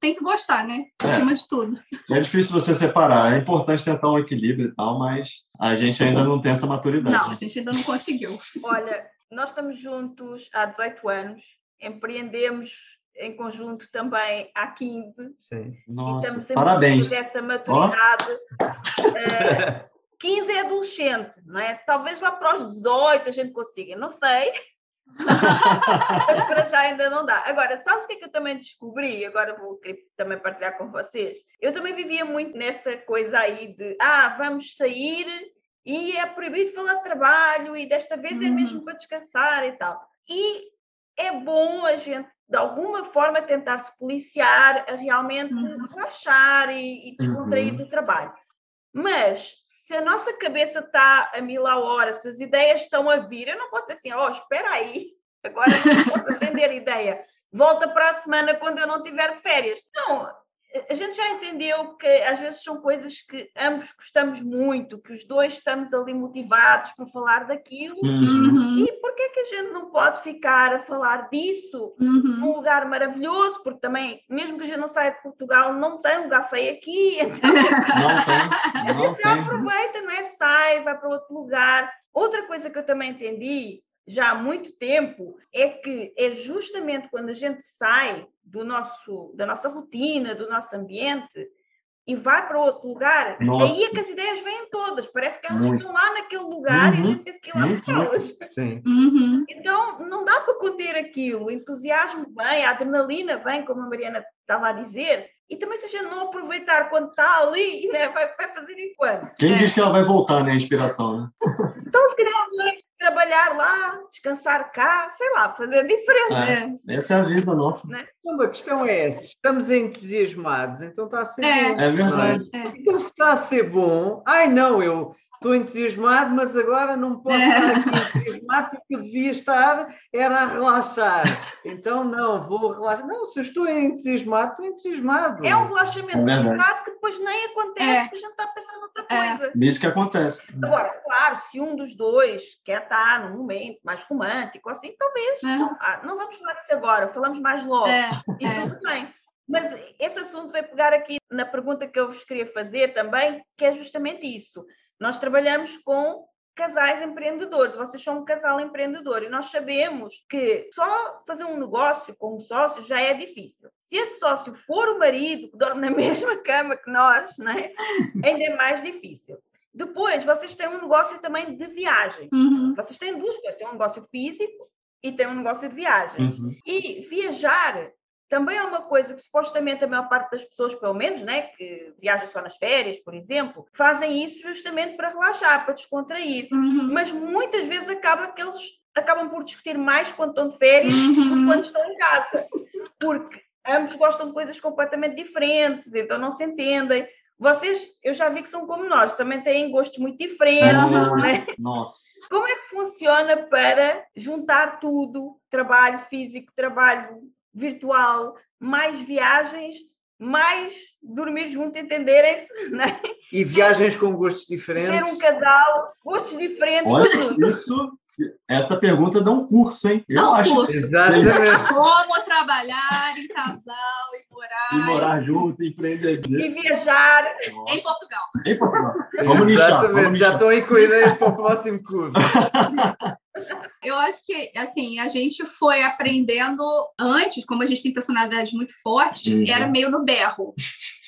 Speaker 3: Tem que gostar, né? É. Acima é. de tudo.
Speaker 5: É difícil você separar. É importante tentar um equilíbrio e tal, mas a gente ainda não tem essa maturidade.
Speaker 3: Não, a gente ainda não conseguiu.
Speaker 4: Olha, nós estamos juntos há 18 anos, empreendemos em conjunto também há 15.
Speaker 5: Sim. Nossa, e estamos parabéns.
Speaker 4: dessa maturidade. Oh. Uh, 15 é adolescente, não é? Talvez lá para os 18 a gente consiga, não sei. Mas para já ainda não dá. Agora, sabes o que é que eu também descobri? Agora vou também partilhar com vocês. Eu também vivia muito nessa coisa aí de ah, vamos sair e é proibido falar de trabalho e desta vez é uhum. mesmo para descansar e tal. E é bom a gente, de alguma forma, tentar se policiar a realmente uhum. relaxar e, e descontrair uhum. do trabalho. Mas se a nossa cabeça está a mil a hora, se as ideias estão a vir, eu não posso assim, oh, espera aí, agora não posso atender a ideia. Volta para a semana quando eu não tiver de férias. Não, a gente já entendeu que às vezes são coisas que ambos gostamos muito, que os dois estamos ali motivados para falar daquilo. Uhum. E por que que a gente não pode ficar a falar disso uhum. num lugar maravilhoso? Porque também, mesmo que a gente não saia de Portugal, não tem lugar feio aqui. <laughs> Então, não tem. Não a gente já aproveita, não é? Sai, vai para outro lugar. Outra coisa que eu também entendi já há muito tempo é que é justamente quando a gente sai do nosso, da nossa rotina, do nosso ambiente e vai para outro lugar, Nossa. aí é que as ideias vêm todas. Parece que elas muito. estão lá naquele lugar uhum. e a uhum. gente teve que ir lá.
Speaker 5: Sim.
Speaker 3: Uhum.
Speaker 4: Então, não dá para conter aquilo. O entusiasmo vem, a adrenalina vem, como a Mariana estava a dizer. E também se a gente não aproveitar quando está ali, <laughs> né, vai, vai fazer isso quando?
Speaker 5: Quem é. diz que ela vai voltar, né? A inspiração, né? <laughs>
Speaker 4: Trabalhar lá, descansar cá, sei lá, fazer diferente.
Speaker 5: É, essa é a vida nossa.
Speaker 1: Né? Então, a questão é essa: estamos entusiasmados, então está a ser
Speaker 3: é.
Speaker 1: bom.
Speaker 5: É verdade.
Speaker 1: É. Então, se está a ser bom, ai não, eu estou entusiasmado, mas agora não posso estar <laughs> aqui entusiasmado porque eu devia estar era a relaxar. Então, não, vou relaxar. Não, se eu estou entusiasmado, estou entusiasmado.
Speaker 4: É um relaxamento é forçado que depois nem acontece, é. porque a gente está pensando outra é. coisa.
Speaker 5: É. Isso que acontece.
Speaker 4: Agora, claro, se um dos dois quer estar num momento mais romântico, assim, talvez. É. Ah, não vamos falar disso agora, falamos mais logo. É. E é. tudo bem. Mas esse assunto vai pegar aqui na pergunta que eu vos queria fazer também, que é justamente isso. Nós trabalhamos com casais empreendedores, vocês são um casal empreendedor e nós sabemos que só fazer um negócio com um sócio já é difícil. Se esse sócio for o marido que dorme na <laughs> mesma cama que nós, né, ainda é mais difícil. Depois, vocês têm um negócio também de viagem. Uhum. Vocês têm duas coisas: têm um negócio físico e têm um negócio de viagem. Uhum. E viajar também é uma coisa que supostamente a maior parte das pessoas, pelo menos, né, que viajam só nas férias, por exemplo, fazem isso justamente para relaxar, para descontrair. Uhum. Mas muitas vezes acaba que eles acabam por discutir mais quando estão de férias uhum. do que quando estão em casa. Porque ambos gostam de coisas completamente diferentes, então não se entendem. Vocês, eu já vi que são como nós, também têm gostos muito diferentes, né?
Speaker 5: Nossa.
Speaker 4: Como é que funciona para juntar tudo, trabalho físico, trabalho virtual, mais viagens, mais dormir junto, entenderem-se, <laughs> né?
Speaker 1: E viagens com gostos diferentes.
Speaker 4: Ser um casal, gostos diferentes.
Speaker 5: Olha, isso, essa pergunta dá um curso, hein?
Speaker 3: Eu dá um acho. Curso. Como trabalhar em casal e morar.
Speaker 5: E morar junto, empreender.
Speaker 4: E viajar.
Speaker 3: Nossa. Em Portugal.
Speaker 5: Em Portugal. Vamos nichar.
Speaker 1: Vamos Já estou aí com ideias para o próximo curso. <laughs>
Speaker 3: Eu acho que, assim, a gente foi aprendendo antes, como a gente tem personalidade muito forte, uhum. era meio no berro.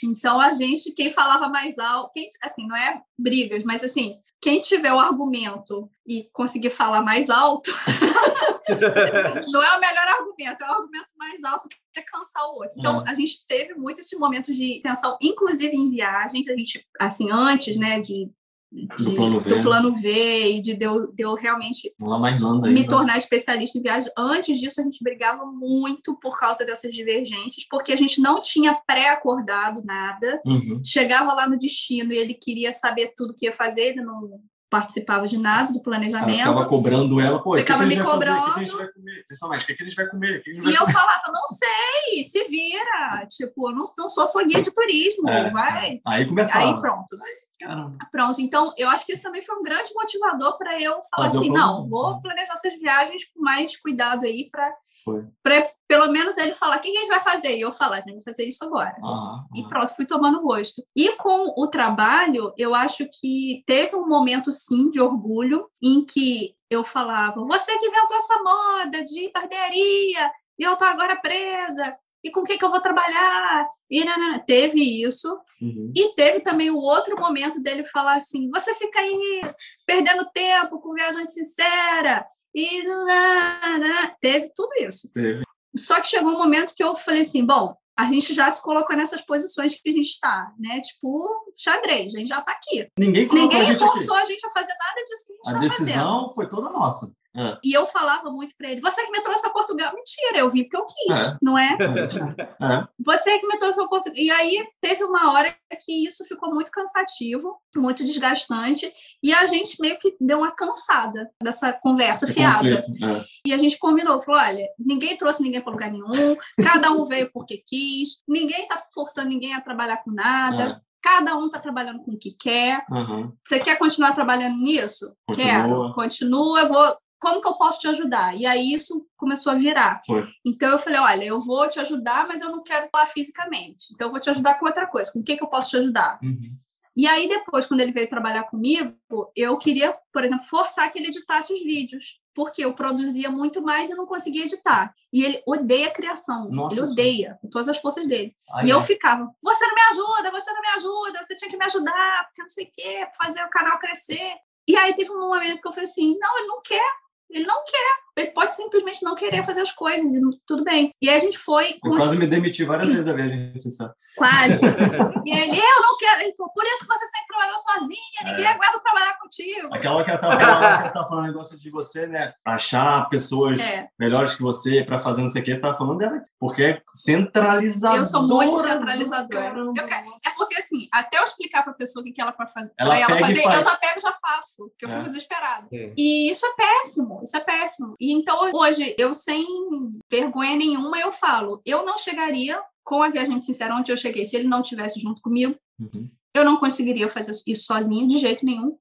Speaker 3: Então, a gente, quem falava mais alto, quem, assim, não é brigas, mas assim, quem tiver o argumento e conseguir falar mais alto, <laughs> não é o melhor argumento, é o argumento mais alto que cansar o outro. Então, é. a gente teve muitos momentos de tensão, inclusive em viagens, a gente, assim, antes, né, de de, do, plano v, do plano V e de eu, de eu realmente me tornar especialista em viagem. Antes disso, a gente brigava muito por causa dessas divergências, porque a gente não tinha pré-acordado nada. Uhum. Chegava lá no destino e ele queria saber tudo que ia fazer, ele não participava de nada do planejamento. Ela
Speaker 5: ficava cobrando ela, pô,
Speaker 3: ficava
Speaker 5: que
Speaker 3: me cobrando.
Speaker 5: O que a gente vai comer? Principalmente, o que a gente vai comer?
Speaker 3: e
Speaker 5: vai
Speaker 3: eu comer? falava, não sei, se vira. Tipo, eu não, não sou sua guia de turismo. É, vai.
Speaker 5: Aí começava.
Speaker 3: Aí pronto. Caramba. Pronto, então eu acho que isso também foi um grande motivador para eu falar Fazer assim: não, vou planejar essas viagens com mais cuidado aí para pelo menos ele falar o que a gente vai fazer e eu falar, a gente vai fazer isso agora. Ah, e pronto, fui tomando gosto. E com o trabalho, eu acho que teve um momento sim de orgulho em que eu falava: você que inventou essa moda de barbearia e eu tô agora presa e com o que, eu vou trabalhar? E teve isso. Uhum. E teve também o outro momento dele falar assim: você fica aí perdendo tempo com viajante sincera. E teve tudo isso.
Speaker 5: Teve.
Speaker 3: Só que chegou um momento que eu falei assim: bom, a gente já se colocou nessas posições que a gente está, né? Tipo, xadrez, a gente já está aqui.
Speaker 5: Ninguém,
Speaker 3: Ninguém
Speaker 5: a
Speaker 3: forçou
Speaker 5: aqui.
Speaker 3: a gente a fazer nada disso que a gente
Speaker 5: está
Speaker 3: fazendo.
Speaker 5: A decisão foi toda nossa.
Speaker 3: É. E eu falava muito para ele: você que me trouxe para Portugal. Mentira, eu vim porque eu quis, é. não é? é? <laughs> Você que me trouxe para Portugal. E aí teve uma hora que isso ficou muito cansativo, muito desgastante, e a gente meio que deu uma cansada dessa conversa Esse fiada. E a gente combinou: falou, olha, ninguém trouxe ninguém para lugar nenhum, cada um veio porque quis, ninguém está forçando ninguém a trabalhar com nada. Cada um está trabalhando com o que quer. Uhum. Você quer continuar trabalhando nisso?
Speaker 5: Continua.
Speaker 3: Quero. Continua. Eu vou como que eu posso te ajudar? E aí isso começou a virar.
Speaker 5: Foi.
Speaker 3: Então eu falei, olha, eu vou te ajudar, mas eu não quero falar fisicamente. Então eu vou te ajudar com outra coisa. Com o que, que eu posso te ajudar? Uhum. E aí depois, quando ele veio trabalhar comigo, eu queria, por exemplo, forçar que ele editasse os vídeos. Porque eu produzia muito mais e não conseguia editar. E ele odeia a criação. Nossa, ele odeia, com todas as forças dele. Ai, e eu ficava, você não me ajuda, você não me ajuda, você tinha que me ajudar, porque não sei o quê, fazer o canal crescer. E aí teve um momento que eu falei assim, não, ele não quer. Ele não quer. Ele pode simplesmente não querer fazer as coisas e tudo bem. E aí a gente foi.
Speaker 5: Eu quase me demiti várias vezes a viagem, você sabe.
Speaker 3: Quase. <laughs> e ele, eu não quero. Ele falou, por isso que você sempre trabalhou sozinha, ninguém é. aguenta trabalhar contigo.
Speaker 5: Aquela que ela tava falando, que ela falando negócio de você, né? Achar pessoas é. melhores que você para fazer não sei o que, tava falando dela. Porque é centralizadora.
Speaker 3: Eu sou muito centralizadora. Eu, é porque, assim, até eu explicar para a pessoa o que ela para fazer, ela, ela fazer eu já pego e já faço, porque eu é. fico desesperada. É. E isso é péssimo, isso é péssimo. E então, hoje, eu sem vergonha nenhuma, eu falo, eu não chegaria com a Viajante Sincera onde eu cheguei se ele não tivesse junto comigo. Uhum. Eu não conseguiria fazer isso sozinho, de jeito nenhum.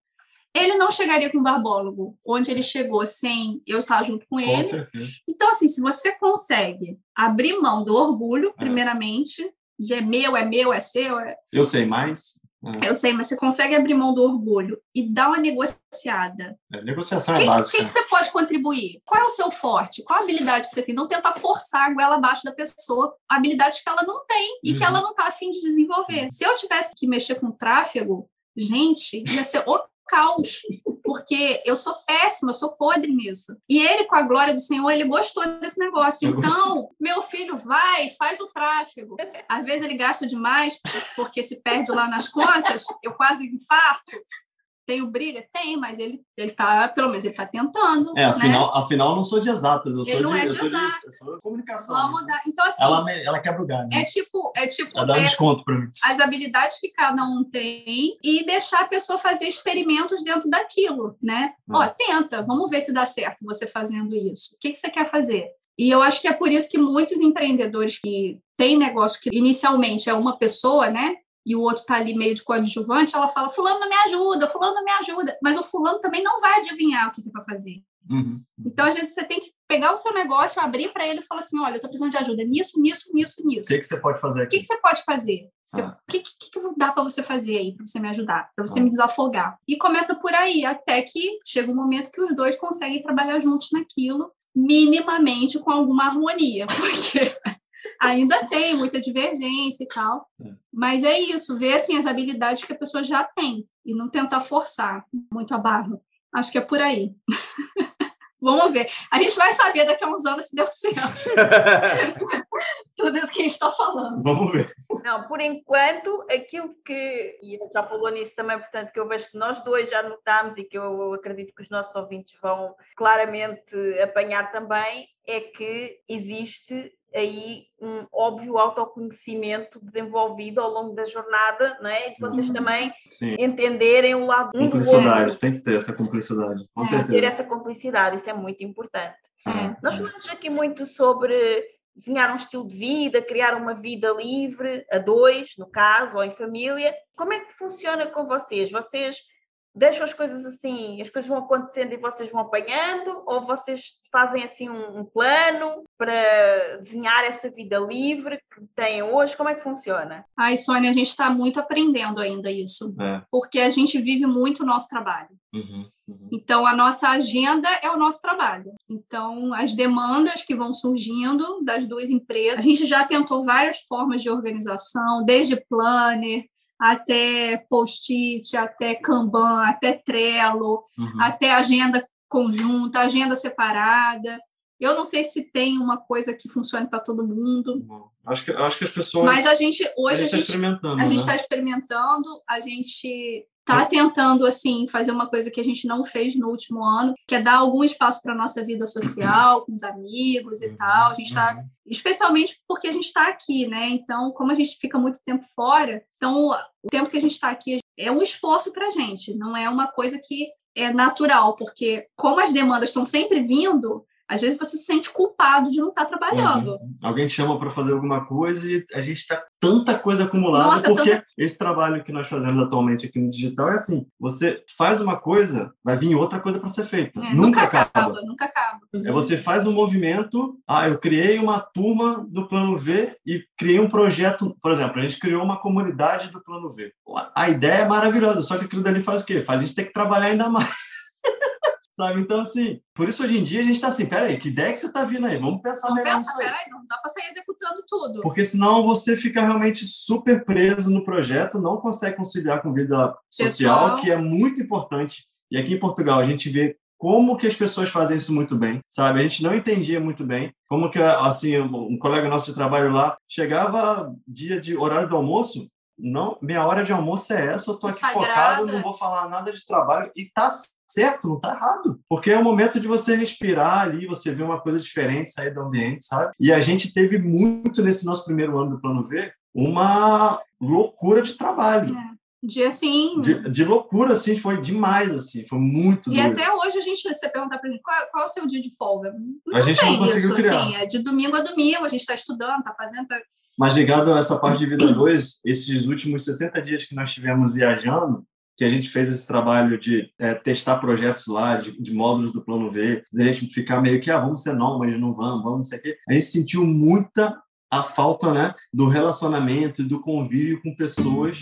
Speaker 3: Ele não chegaria com o barbólogo, onde ele chegou sem eu estar junto com, com ele. Certeza. Então, assim, se você consegue abrir mão do orgulho, é. primeiramente, de é meu, é meu, é seu. É...
Speaker 5: Eu sei mais.
Speaker 3: É. Eu sei, mas você consegue abrir mão do orgulho e dar uma negociada.
Speaker 5: É, negociação é básica.
Speaker 3: O que, você pode contribuir? Qual é o seu forte? Qual a habilidade que você tem? Não tentar forçar a goela abaixo da pessoa, habilidade que ela não tem e uhum. que ela não está afim de desenvolver. Se eu tivesse que mexer com tráfego, gente, ia ser o caos, porque eu sou péssima, eu sou podre nisso. E ele, com a glória do Senhor, ele gostou desse negócio. Eu então, meu filho vai, faz o tráfego. Às vezes ele gasta demais, porque se perde lá nas contas, eu quase infarto. Tenho briga? Tem, mas ele, ele tá, pelo menos ele tá tentando.
Speaker 5: É, afinal, né? afinal eu não sou de exatas, eu
Speaker 3: sou
Speaker 5: ele
Speaker 3: de,
Speaker 5: não
Speaker 3: é
Speaker 5: de,
Speaker 3: eu sou de,
Speaker 5: eu sou de comunicação.
Speaker 3: Vamos dar. Então, assim.
Speaker 5: Ela, ela quebra o galho. Né?
Speaker 3: É tipo. É tipo
Speaker 5: ela dá um desconto para mim.
Speaker 3: As habilidades que cada um tem e deixar a pessoa fazer experimentos dentro daquilo, né? Hum. Ó, tenta, vamos ver se dá certo você fazendo isso. O que, que você quer fazer? E eu acho que é por isso que muitos empreendedores que têm negócio que inicialmente é uma pessoa, né? E o outro está ali meio de coadjuvante, ela fala: Fulano não me ajuda, Fulano não me ajuda. Mas o Fulano também não vai adivinhar o que, que é para fazer.
Speaker 5: Uhum.
Speaker 3: Então, às vezes, você tem que pegar o seu negócio, abrir para ele e falar assim: olha, eu estou precisando de ajuda nisso, nisso, nisso, nisso.
Speaker 5: O que, que você pode fazer aqui?
Speaker 3: O que, que você pode fazer? O ah. que, que, que dá para você fazer aí, para você me ajudar, para você ah. me desafogar? E começa por aí, até que chega um momento que os dois conseguem trabalhar juntos naquilo, minimamente com alguma harmonia, <laughs> porque ainda tem muita divergência e tal. É. Mas é isso, ver assim, as habilidades que a pessoa já tem e não tentar forçar muito a barra. Acho que é por aí. <laughs> Vamos ver. A gente vai saber daqui a uns anos se deu certo. <laughs> Tudo isso que a gente está falando.
Speaker 5: Vamos ver.
Speaker 4: Não, por enquanto, aquilo que, e já falou nisso também, portanto, que eu vejo que nós dois já notamos e que eu acredito que os nossos ouvintes vão claramente apanhar também, é que existe aí um óbvio autoconhecimento desenvolvido ao longo da jornada, não é? E de vocês uhum. também Sim. entenderem o lado
Speaker 5: um Cumplicidade, tem que ter essa cumplicidade, com é, certeza.
Speaker 4: Ter essa cumplicidade, isso é muito importante. É. Nós falamos aqui muito sobre desenhar um estilo de vida, criar uma vida livre, a dois, no caso, ou em família. Como é que funciona com vocês? Vocês deixam as coisas assim, as coisas vão acontecendo e vocês vão apanhando, ou vocês fazem assim um, um, plano para desenhar essa vida livre que têm hoje? Como é que funciona?
Speaker 3: Ai, Sônia, a gente está muito aprendendo ainda isso, é. porque a gente vive muito o nosso trabalho. Uhum, uhum. Então, a nossa agenda é o nosso trabalho. Então, as demandas que vão surgindo das duas empresas, a gente já tentou várias formas de organização, desde planner, até post-it, até Kanban, até Trello, uhum. até agenda conjunta, agenda separada. Eu não sei se tem uma coisa que funcione para todo mundo.
Speaker 5: Acho que, acho que as pessoas.
Speaker 3: Mas a gente hoje a gente está experimentando. A gente está
Speaker 5: né?
Speaker 3: experimentando, a gente está tentando assim fazer uma coisa que a gente não fez no último ano, que é dar algum espaço para nossa vida social, com os amigos e uhum. tal. A gente está, uhum. especialmente porque a gente está aqui, né? Então, como a gente fica muito tempo fora, então o tempo que a gente está aqui é um esforço para a gente, não é uma coisa que é natural, porque como as demandas estão sempre vindo, às vezes você se sente culpado de não estar trabalhando. Uhum.
Speaker 5: Alguém te chama para fazer alguma coisa e a gente está tanta coisa acumulada Nossa, porque tanta... esse trabalho que nós fazemos atualmente aqui no digital é assim: você faz uma coisa, vai vir outra coisa para ser feita. É, nunca, nunca acaba. acaba.
Speaker 3: Nunca acaba.
Speaker 5: É você faz um movimento. Ah, eu criei uma turma do Plano V e criei um projeto. Por exemplo, a gente criou uma comunidade do Plano V. A ideia é maravilhosa, só que aquilo dali faz o quê? Faz a gente ter que trabalhar ainda mais. Sabe? Então, assim, por isso hoje em dia a gente está assim, peraí, que ideia que você está vindo aí? Vamos pensar
Speaker 3: Vamos
Speaker 5: melhor
Speaker 3: pensar, peraí, não dá para sair executando tudo.
Speaker 5: Porque senão você fica realmente super preso no projeto, não consegue conciliar com vida social, Pessoal. que é muito importante. E aqui em Portugal a gente vê como que as pessoas fazem isso muito bem, sabe? A gente não entendia muito bem como que, assim, um colega nosso de trabalho lá chegava dia de horário do almoço, não, minha hora de almoço é essa, eu tô aqui Sagrada. focado, não vou falar nada de trabalho e tá certo, não tá errado. Porque é o momento de você respirar ali, você ver uma coisa diferente, sair do ambiente, sabe? E a gente teve muito nesse nosso primeiro ano do Plano V uma loucura de trabalho.
Speaker 3: É. De assim.
Speaker 5: De, de, loucura, assim, foi demais, assim, foi muito.
Speaker 3: E
Speaker 5: doido.
Speaker 3: até hoje a gente, você perguntar pra gente qual, qual é o seu dia de folga?
Speaker 5: Não a gente não conseguiu isso, criar. Assim,
Speaker 3: é de domingo a domingo, a gente está estudando, está fazendo. Tá...
Speaker 5: Mas ligado a essa parte de vida 2, esses últimos 60 dias que nós tivemos viajando, que a gente fez esse trabalho de é, testar projetos lá, de, de, módulos do plano V, de a gente ficar meio que, ah, vamos ser nômades, não vamos, vamos, não sei o quê. A gente sentiu muita a falta né, do relacionamento e do convívio com pessoas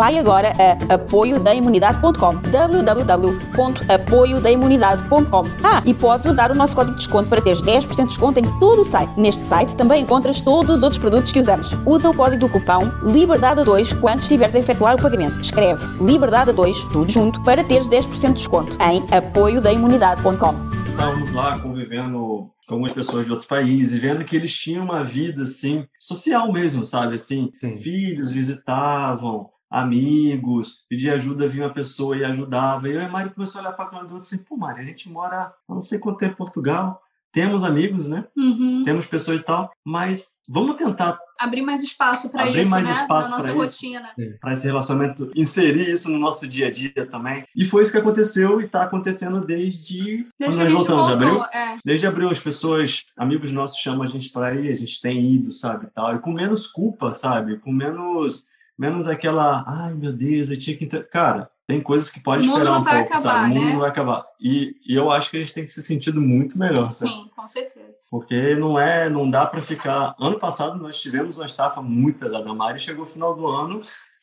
Speaker 2: Vai agora a apoiodaimmunidade.com www.apoiodaimmunidade.com Ah, e podes usar o nosso código de desconto para teres 10% de desconto em todo o site. Neste site também encontras todos os outros produtos que usamos. Usa o código do cupão LIBERDADE2 quando estiveres a efetuar o pagamento. Escreve LIBERDADE2, tudo junto, para teres 10% de desconto em apoiodaimmunidade.com
Speaker 5: estávamos lá convivendo com algumas pessoas de outros países, vendo que eles tinham uma vida assim social mesmo, sabe? Assim, Sim. filhos visitavam, amigos, pedia ajuda, vinha uma pessoa e ajudava. E eu e Mari começou a olhar para a assim, pô, Mari, a gente mora não sei quanto tempo em Portugal, temos amigos, né?
Speaker 3: Uhum.
Speaker 5: Temos pessoas e tal, mas vamos tentar
Speaker 3: abrir mais espaço para isso,
Speaker 5: mais
Speaker 3: né?
Speaker 5: Espaço
Speaker 3: na nossa rotina.
Speaker 5: Para esse relacionamento, inserir isso no nosso dia a dia também. E foi isso que aconteceu e está acontecendo desde,
Speaker 3: desde
Speaker 5: quando nós voltamos
Speaker 3: voltou,
Speaker 5: abril.
Speaker 3: É.
Speaker 5: Desde abril as pessoas, amigos nossos chamam a gente para ir, a gente tem ido, sabe, tal, e com menos culpa, sabe? Com menos menos aquela, ai meu Deus, eu tinha que. Cara, tem coisas que pode esperar um pouco, acabar, sabe? O mundo
Speaker 3: né?
Speaker 5: não vai acabar. E, e, eu acho que a gente tem que se sentir muito melhor, sabe?
Speaker 3: Sim, com certeza.
Speaker 5: Porque não é, não dá para ficar. Ano passado nós tivemos uma estafa muito pesada. A Mari chegou no final do ano.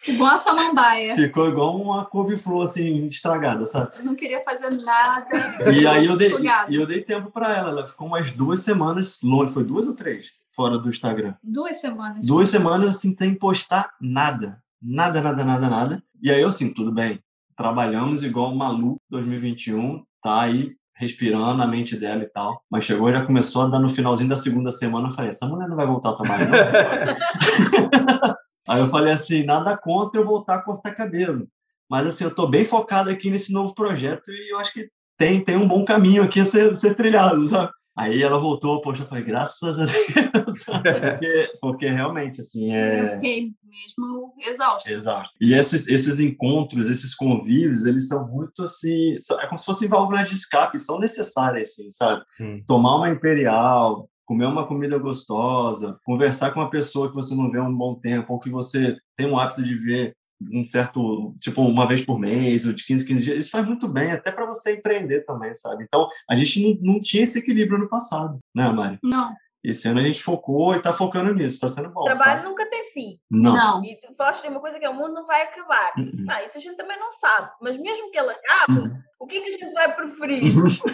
Speaker 3: Igual a samambaia.
Speaker 5: Ficou igual uma couve-flor, assim, estragada, sabe?
Speaker 3: Eu não queria fazer nada.
Speaker 5: E aí eu dei, e eu dei tempo para ela. Ela ficou umas duas semanas longe. Foi duas ou três? Fora do Instagram.
Speaker 3: Duas semanas.
Speaker 5: Duas semanas, assim, sem postar nada. Nada, nada, nada, nada. E aí eu, assim, tudo bem. Trabalhamos igual maluco 2021. Tá aí respirando a mente dela e tal. Mas chegou e já começou a dar no finalzinho da segunda semana. Eu falei, essa mulher não vai voltar a trabalhar, não. <laughs> Aí eu falei assim, nada contra eu voltar a cortar cabelo. Mas assim, eu tô bem focado aqui nesse novo projeto e eu acho que tem, tem um bom caminho aqui a ser, ser trilhado, sabe? Aí ela voltou, poxa, eu falei, graças a Deus. <laughs> porque, porque realmente, assim, é...
Speaker 3: Eu fiquei mesmo exausto.
Speaker 5: Exausto. E esses, esses encontros, esses convívios, eles são muito, assim... É como se fossem válvulas de escape, são necessárias, assim, sabe?
Speaker 1: Sim.
Speaker 5: Tomar uma imperial, comer uma comida gostosa, conversar com uma pessoa que você não vê há um bom tempo, ou que você tem um hábito de ver um certo, tipo, uma vez por mês, ou de 15, 15 dias, isso faz muito bem, até para você empreender também, sabe? Então, a gente não, não tinha esse equilíbrio no passado, né, Mari?
Speaker 3: Não.
Speaker 5: Esse ano a gente focou e tá focando nisso, está sendo bom.
Speaker 4: O trabalho
Speaker 5: sabe?
Speaker 4: nunca tem fim.
Speaker 5: Não.
Speaker 3: Não.
Speaker 4: E tu falaste de uma coisa que é o mundo não vai acabar.
Speaker 5: Uhum.
Speaker 4: Ah, isso a gente também não sabe. Mas mesmo que ele acabe,
Speaker 5: Uhum.
Speaker 4: o que é que a gente vai preferir?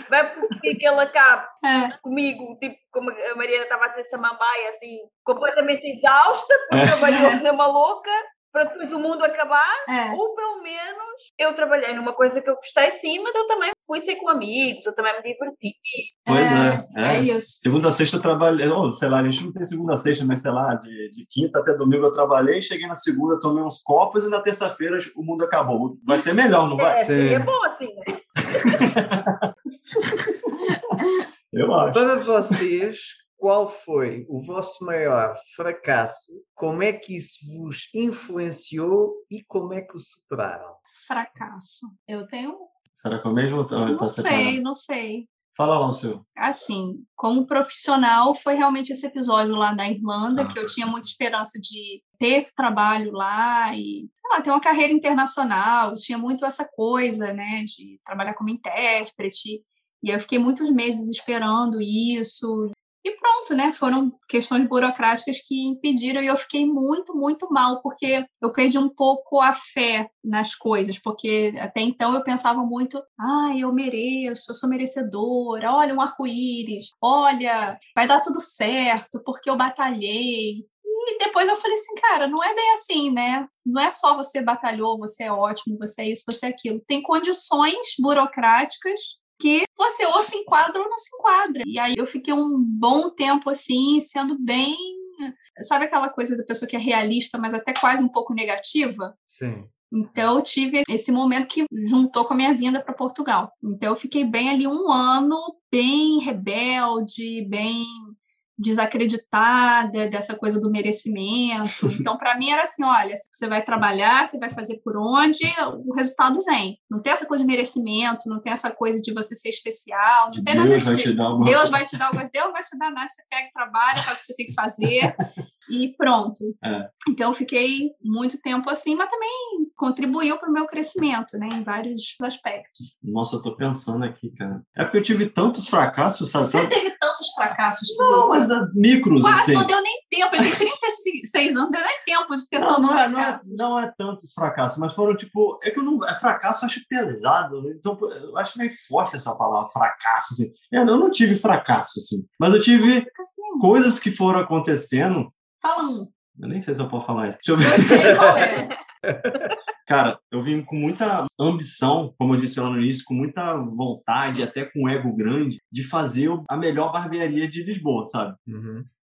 Speaker 4: vai preferir que ele acabe <laughs>
Speaker 3: É.
Speaker 4: comigo, tipo, como a Mariana estava a dizer, samambaia, assim, completamente exausta, porque
Speaker 5: É.
Speaker 4: trabalhou que nem uma louca, para depois o mundo acabar,
Speaker 3: É.
Speaker 4: ou pelo menos eu trabalhei numa coisa que eu gostei sim, mas eu também fui ser com amigos, eu também me diverti.
Speaker 5: Pois é,
Speaker 3: É
Speaker 5: é.
Speaker 3: isso.
Speaker 5: Segunda a sexta eu trabalhei, ou, sei lá, a gente não tem segunda a sexta, mas sei lá, de, de quinta até domingo eu trabalhei, cheguei na segunda, tomei uns copos e na terça-feira o mundo acabou. Vai ser melhor, não vai?
Speaker 4: É, seria
Speaker 1: Sim.
Speaker 4: bom assim, né? <laughs>
Speaker 5: Eu acho.
Speaker 1: Para vocês, qual foi o vosso maior fracasso? Como é que isso vos influenciou e como é que o superaram?
Speaker 3: Fracasso. Eu tenho.
Speaker 5: Será que é o mesmo ou tá,
Speaker 3: Não
Speaker 5: tá
Speaker 3: sei,
Speaker 5: separado?
Speaker 3: não sei.
Speaker 5: Fala lá o seu.
Speaker 3: Assim, como profissional, foi realmente esse episódio lá da Irlanda,
Speaker 5: Ah,
Speaker 3: que eu
Speaker 5: tá.
Speaker 3: tinha muita esperança de ter esse trabalho lá e, sei lá, ter uma carreira internacional. Eu tinha muito essa coisa, né, de trabalhar como intérprete. E eu fiquei muitos meses esperando isso. E pronto, né? Foram questões burocráticas que impediram e eu fiquei muito, muito mal, porque eu perdi um pouco a fé nas coisas, porque até então eu pensava muito, ah, eu mereço, eu sou merecedora, olha um arco-íris, olha, vai dar tudo certo, porque eu batalhei. E E depois eu falei assim, cara, não é bem assim, né? Não é só você batalhou, você é ótimo, você é isso, você é aquilo. Tem condições burocráticas que você ou se enquadra ou não se enquadra. E aí eu fiquei um bom tempo assim, sendo bem. Sabe aquela coisa da pessoa que é realista, mas até quase um pouco negativa?
Speaker 5: Sim.
Speaker 3: Então eu tive esse momento que juntou com a minha vinda para Portugal. Então eu fiquei bem ali um ano, bem rebelde, bem desacreditada dessa coisa do merecimento. <laughs> Então, para mim era assim, olha, você vai trabalhar, você vai fazer por onde, o resultado vem. Não tem essa coisa de merecimento, não tem essa coisa de você ser especial, não tem
Speaker 5: Deus
Speaker 3: nada de
Speaker 5: vai te dar alguma
Speaker 3: Deus vai te dar alguma Deus vai te dar nada, você pega, trabalha, faz o que você tem que fazer e pronto.
Speaker 5: É.
Speaker 3: Então, eu fiquei muito tempo assim, mas também contribuiu para o meu crescimento, né, em vários aspectos.
Speaker 5: Nossa, eu tô pensando aqui, cara. É porque eu tive tantos fracassos, sabe?
Speaker 3: Você teve tantos fracassos?
Speaker 5: Não, mas a micros,
Speaker 3: Quase
Speaker 5: assim.
Speaker 3: não deu nem tempo, ele tem 36 anos, não deu nem tempo de ter
Speaker 5: Não,
Speaker 3: tantos
Speaker 5: não é, não, é,
Speaker 3: fracassos.
Speaker 5: não é tantos fracassos, mas foram tipo. É que eu não. É fracasso, eu acho pesado. né? Então, eu acho meio forte essa palavra, fracasso. Assim. É, Eu não tive fracasso, assim. Mas eu tive
Speaker 3: nenhum.
Speaker 5: coisas que foram acontecendo.
Speaker 3: Fala um.
Speaker 5: Eu nem sei se eu posso falar isso. Deixa eu ver.
Speaker 3: Eu sei qual é. <laughs>
Speaker 5: Cara, eu vim com muita ambição, como eu disse lá no início, com muita vontade, até com um ego grande, de fazer a melhor barbearia de Lisboa, sabe?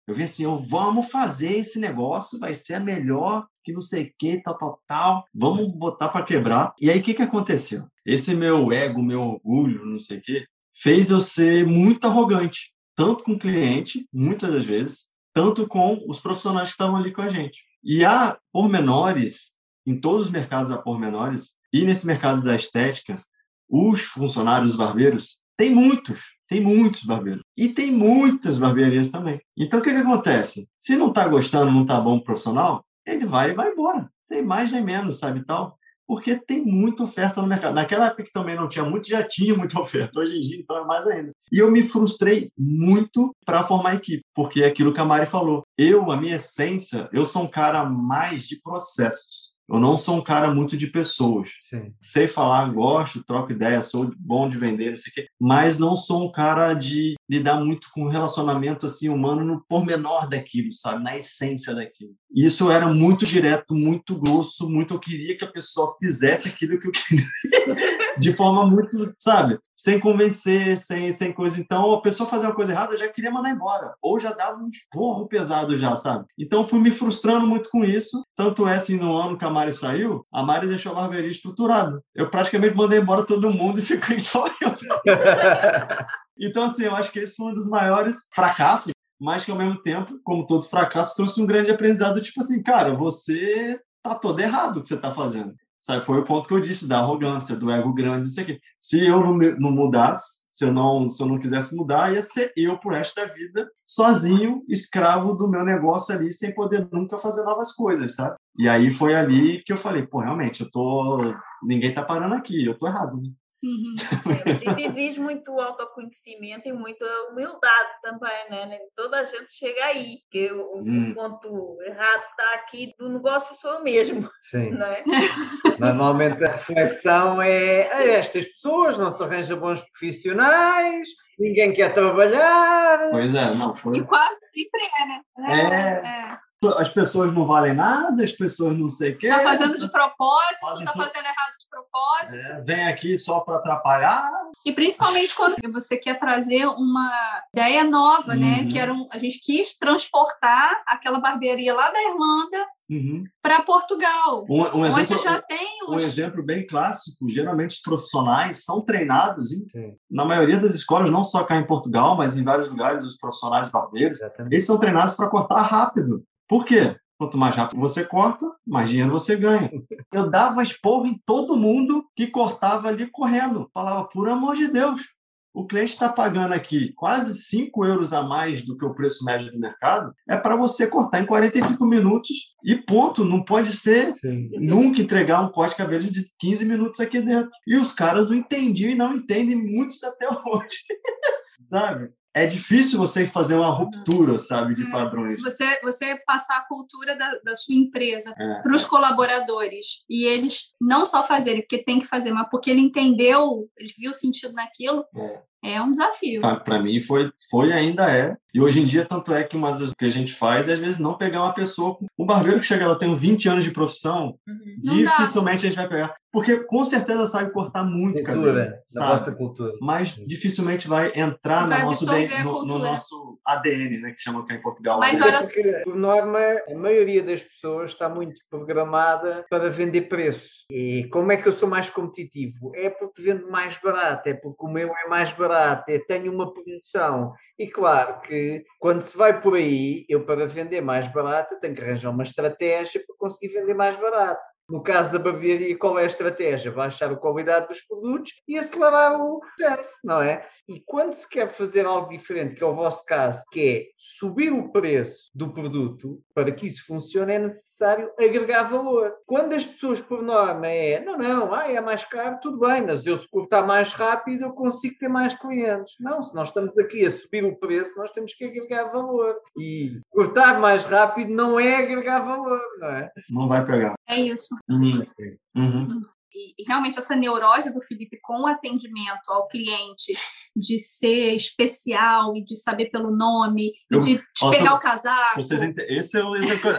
Speaker 5: Eu vim assim, eu, vamos fazer esse negócio, vai ser a melhor, que não sei o que, tal, tal, tal. Vamos botar para quebrar. E aí, o que, que aconteceu? Esse meu ego, meu orgulho, não sei o que, fez eu ser muito arrogante. Tanto com o cliente, muitas das vezes, tanto com os profissionais que estavam ali com a gente. E há pormenores, em todos os mercados há pormenores, e nesse mercado da estética, os funcionários os barbeiros, tem muitos, tem muitos barbeiros. E tem muitas barbearias também. Então, o que, que acontece? Se não está gostando, não está bom pro profissional, ele vai e vai embora. Sem mais nem menos, sabe tal? Porque tem muita oferta no mercado. Naquela época que também não tinha muito, já tinha muita <laughs> oferta. Hoje em dia, então, é mais ainda. E eu me frustrei muito para formar equipe, porque é aquilo que a Mari falou. Eu, a minha essência, eu sou um cara mais de processos. Eu não sou um cara muito de pessoas.
Speaker 1: Sim.
Speaker 5: Sei falar, gosto, troco ideia, sou bom de vender, não sei o quê, mas não sou um cara de lidar muito com relacionamento assim humano no pormenor daquilo, sabe, na essência daquilo. E isso era muito direto, muito grosso, muito eu queria que a pessoa fizesse aquilo que eu queria, <laughs> de forma muito, sabe, sem convencer, sem sem coisa. Então, a pessoa fazia uma coisa errada, eu já queria mandar embora, ou já dava um esporro pesado já, sabe? Então, fui me frustrando muito com isso. Tanto é assim, no ano que a Mari saiu, a Mari deixou a barbearia estruturada. Eu praticamente mandei embora todo mundo e <laughs> fiquei só eu. <laughs> Então, assim, eu acho que esse foi um dos maiores fracassos, mas que ao mesmo tempo, como todo fracasso, trouxe um grande aprendizado, tipo assim, cara, você tá todo errado o que você tá fazendo. Sabe, foi o ponto que eu disse, da arrogância, do ego grande, não sei o quê. Se eu não, não mudasse, se eu não, se eu não quisesse mudar, ia ser eu pro resto da vida, sozinho, escravo do meu negócio ali, sem poder nunca fazer novas coisas, sabe? E aí foi ali que eu falei, pô, realmente, eu tô... Ninguém tá parando aqui, eu tô errado, né?
Speaker 3: Uhum. <laughs>
Speaker 4: Isso exige muito autoconhecimento e muita humildade também, né? Nem Toda a gente chega aí, que o,
Speaker 5: Hum.
Speaker 4: ponto errado está aqui do negócio sou eu mesmo,
Speaker 1: Sim. <laughs>
Speaker 4: não é? <laughs>
Speaker 1: Normalmente a reflexão é "Ah, estas pessoas não se arranjam bons profissionais, ninguém quer trabalhar.
Speaker 5: Pois é, não, foi...
Speaker 3: E quase sempre é, né?
Speaker 5: É.
Speaker 3: é.
Speaker 5: As pessoas não valem nada, as pessoas não sei o quê.
Speaker 3: Tá fazendo de propósito,
Speaker 5: Fazem
Speaker 3: tá
Speaker 5: tudo.
Speaker 3: fazendo errado de propósito.
Speaker 5: É, vem aqui só para atrapalhar.
Speaker 3: E principalmente quando você quer trazer uma ideia nova, né?
Speaker 5: Uhum.
Speaker 3: Que era um, a gente quis transportar aquela barbearia lá da Irlanda
Speaker 5: Uhum.
Speaker 3: para Portugal,
Speaker 5: Um, um
Speaker 3: onde
Speaker 5: exemplo,
Speaker 3: já tem
Speaker 5: um
Speaker 3: os.
Speaker 5: exemplo bem clássico, geralmente os profissionais são treinados, em- na maioria das escolas, não só cá em Portugal, mas em vários lugares, os profissionais barbeiros, eles são treinados para cortar rápido. Por quê? Quanto mais rápido você corta, mais dinheiro você ganha. <laughs> Eu dava esporro em todo mundo que cortava ali correndo. Falava, por amor de Deus, o cliente está pagando aqui quase 5 euros a mais do que o preço médio do mercado, é para você cortar em 45 minutos e ponto. Não pode ser
Speaker 1: Sim.
Speaker 5: nunca entregar um corte de cabelo de 15 minutos aqui dentro. E os caras não entendiam e não entendem muitos até <laughs> hoje. sabe? É difícil você fazer uma ruptura, sabe, de
Speaker 3: É.
Speaker 5: padrões.
Speaker 3: Você, você passar a cultura da, da sua empresa
Speaker 5: É.
Speaker 3: para os colaboradores e eles não só fazerem porque tem que fazer, mas porque ele entendeu, ele viu o sentido naquilo,
Speaker 5: É.
Speaker 3: É um desafio.
Speaker 5: Para mim foi, foi ainda é. E hoje em dia, tanto é que uma das que a gente faz é, às vezes, não pegar uma pessoa. Um barbeiro que chega, ela tem 20 anos de profissão, uhum. dificilmente a gente vai pegar. Porque com certeza sabe cortar muito cultura, cabelo. Sabe? nossa cultura. Mas dificilmente vai entrar vai no, nosso, no, no, nosso ADN, né? Que chamam aqui em Portugal.
Speaker 1: Mas olha porque, por norma, a maioria das pessoas está muito programada para vender preço. E como é que eu sou mais competitivo? É porque vendo mais barato, é porque o meu é mais barato, é tenho uma promoção. E claro que quando se vai por aí, eu para vender mais barato tenho que arranjar uma estratégia para conseguir vender mais barato. No caso da barbearia, qual é a estratégia? Baixar a qualidade dos produtos e acelerar o processo, não é? E quando se quer fazer algo diferente, que é o vosso caso, que é subir o preço do produto, para que isso funcione é necessário agregar valor. Quando as pessoas, por norma, é não, não, ah, é mais caro, tudo bem, mas eu se cortar mais rápido eu consigo ter mais clientes. Não, se nós estamos aqui a subir o preço, nós temos que agregar valor. E cortar mais rápido não é agregar valor, não é?
Speaker 5: Não vai pegar.
Speaker 3: É isso. Uhum. Uhum. E, e, realmente essa neurose do Felipe com o atendimento ao cliente de ser especial e de saber pelo nome eu, e de, de pegar o casaco.
Speaker 5: Vocês, esse é o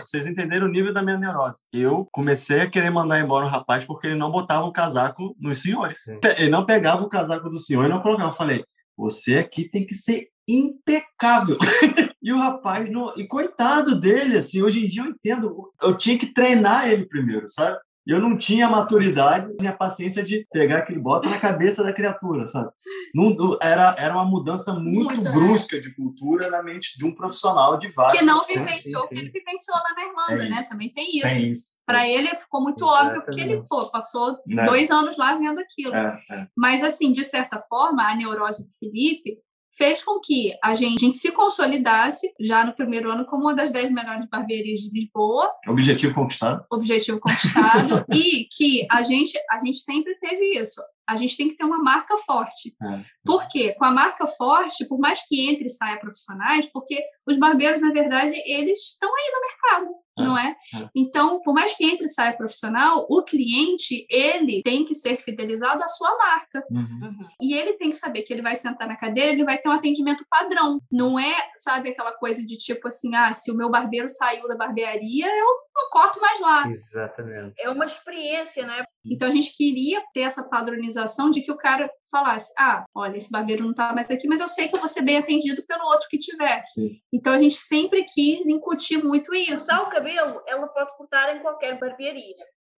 Speaker 5: vocês entenderam o nível da minha neurose. Eu comecei a querer mandar embora o rapaz porque ele não botava o casaco nos senhores. Sim. Ele não pegava o casaco do senhor e não colocava. Eu falei, você aqui tem que ser impecável. <laughs> e o rapaz, não... e coitado dele, assim, hoje em dia eu entendo. Eu tinha que treinar ele primeiro, sabe? eu não tinha a maturidade nem a paciência de pegar aquele bota na cabeça da criatura, sabe? Não, era, era uma mudança muito, muito é. brusca é. de cultura na mente de um profissional de vários.
Speaker 3: Que não vivenciou o que ele vivenciou lá na Irlanda, é né? Também tem isso. Tem isso. Para ele ficou muito Exatamente. óbvio, porque ele pô, passou né? dois anos lá vendo aquilo. É, é. Mas, assim, de certa forma, a neurose do Felipe fez com que a gente, a gente, se consolidasse já no primeiro ano como uma das dez melhores barbearias de Lisboa.
Speaker 5: Objetivo conquistado.
Speaker 3: Objetivo conquistado. <laughs> e que a gente, a gente sempre teve isso a gente tem que ter uma marca forte. É. Por quê? Com a marca forte, por mais que entre e saia profissionais, porque os barbeiros, na verdade, eles estão aí no mercado. Não é? é? Então, por mais que entre e saia profissional, o cliente, ele tem que ser fidelizado à sua marca. Uhum. Uhum. E ele tem que saber que ele vai sentar na cadeira, ele vai ter um atendimento padrão. Não é, sabe, aquela coisa de tipo assim, ah, se o meu barbeiro saiu da barbearia, eu não corto mais lá.
Speaker 1: Exatamente.
Speaker 4: É uma experiência, né?
Speaker 3: Então a gente queria ter essa padronização de que o cara falasse: ah, olha, esse barbeiro não está mais aqui, mas eu sei que eu vou ser bem atendido pelo outro que tiver. Sim. Então a gente sempre quis incutir muito isso.
Speaker 4: Cortar o cabelo, ela pode cortar em qualquer barbearia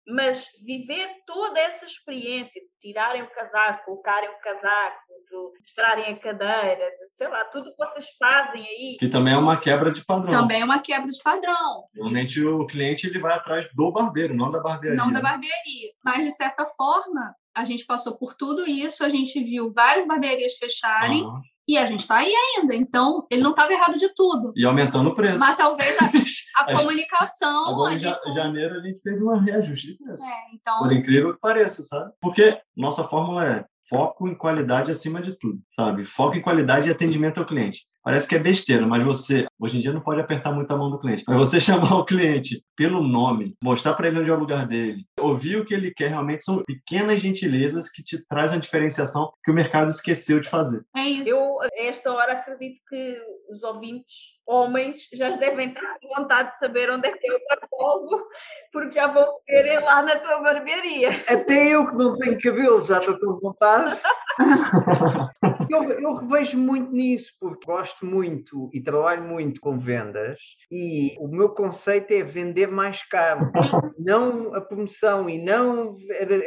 Speaker 4: mas viver toda essa experiência de tirarem o casaco, colocarem o casaco, de mostrarem a cadeira, de, sei lá, tudo que vocês fazem aí.
Speaker 5: Que também é uma quebra de padrão.
Speaker 3: Também é uma quebra de padrão.
Speaker 5: Normalmente o cliente ele vai atrás do barbeiro, não da barbearia.
Speaker 3: Não da barbearia. Mas, de certa forma, a gente passou por tudo isso, a gente viu várias barbearias fecharem. Uhum. E a gente está aí ainda, então ele não estava errado de tudo.
Speaker 5: E aumentando o preço.
Speaker 3: Mas talvez a, <laughs> a, comunicação.
Speaker 5: Agora,
Speaker 3: ali,
Speaker 5: em janeiro, a gente fez um reajuste de preço. É, então... Por incrível que pareça, sabe? Porque nossa fórmula é foco em qualidade acima de tudo, sabe? Foco em qualidade e atendimento ao cliente. Parece que é besteira, mas você, hoje em dia, não pode apertar muito a mão do cliente. Mas você <laughs> chamar o cliente pelo nome, mostrar para ele onde é o lugar dele, ouvir o que ele quer, realmente são pequenas gentilezas que te trazem a diferenciação que o mercado esqueceu de fazer.
Speaker 3: É isso.
Speaker 4: Eu, a esta hora, acredito que os ouvintes homens já devem ter vontade de saber onde é que é o barbólogo, porque já vão querer lá na tua barbearia.
Speaker 1: Até eu que não tenho cabelo já estou com vontade. <laughs> eu, eu revejo muito nisso, porque gosto muito e trabalho muito com vendas e o meu conceito é vender mais caro, <laughs> não a promoção e não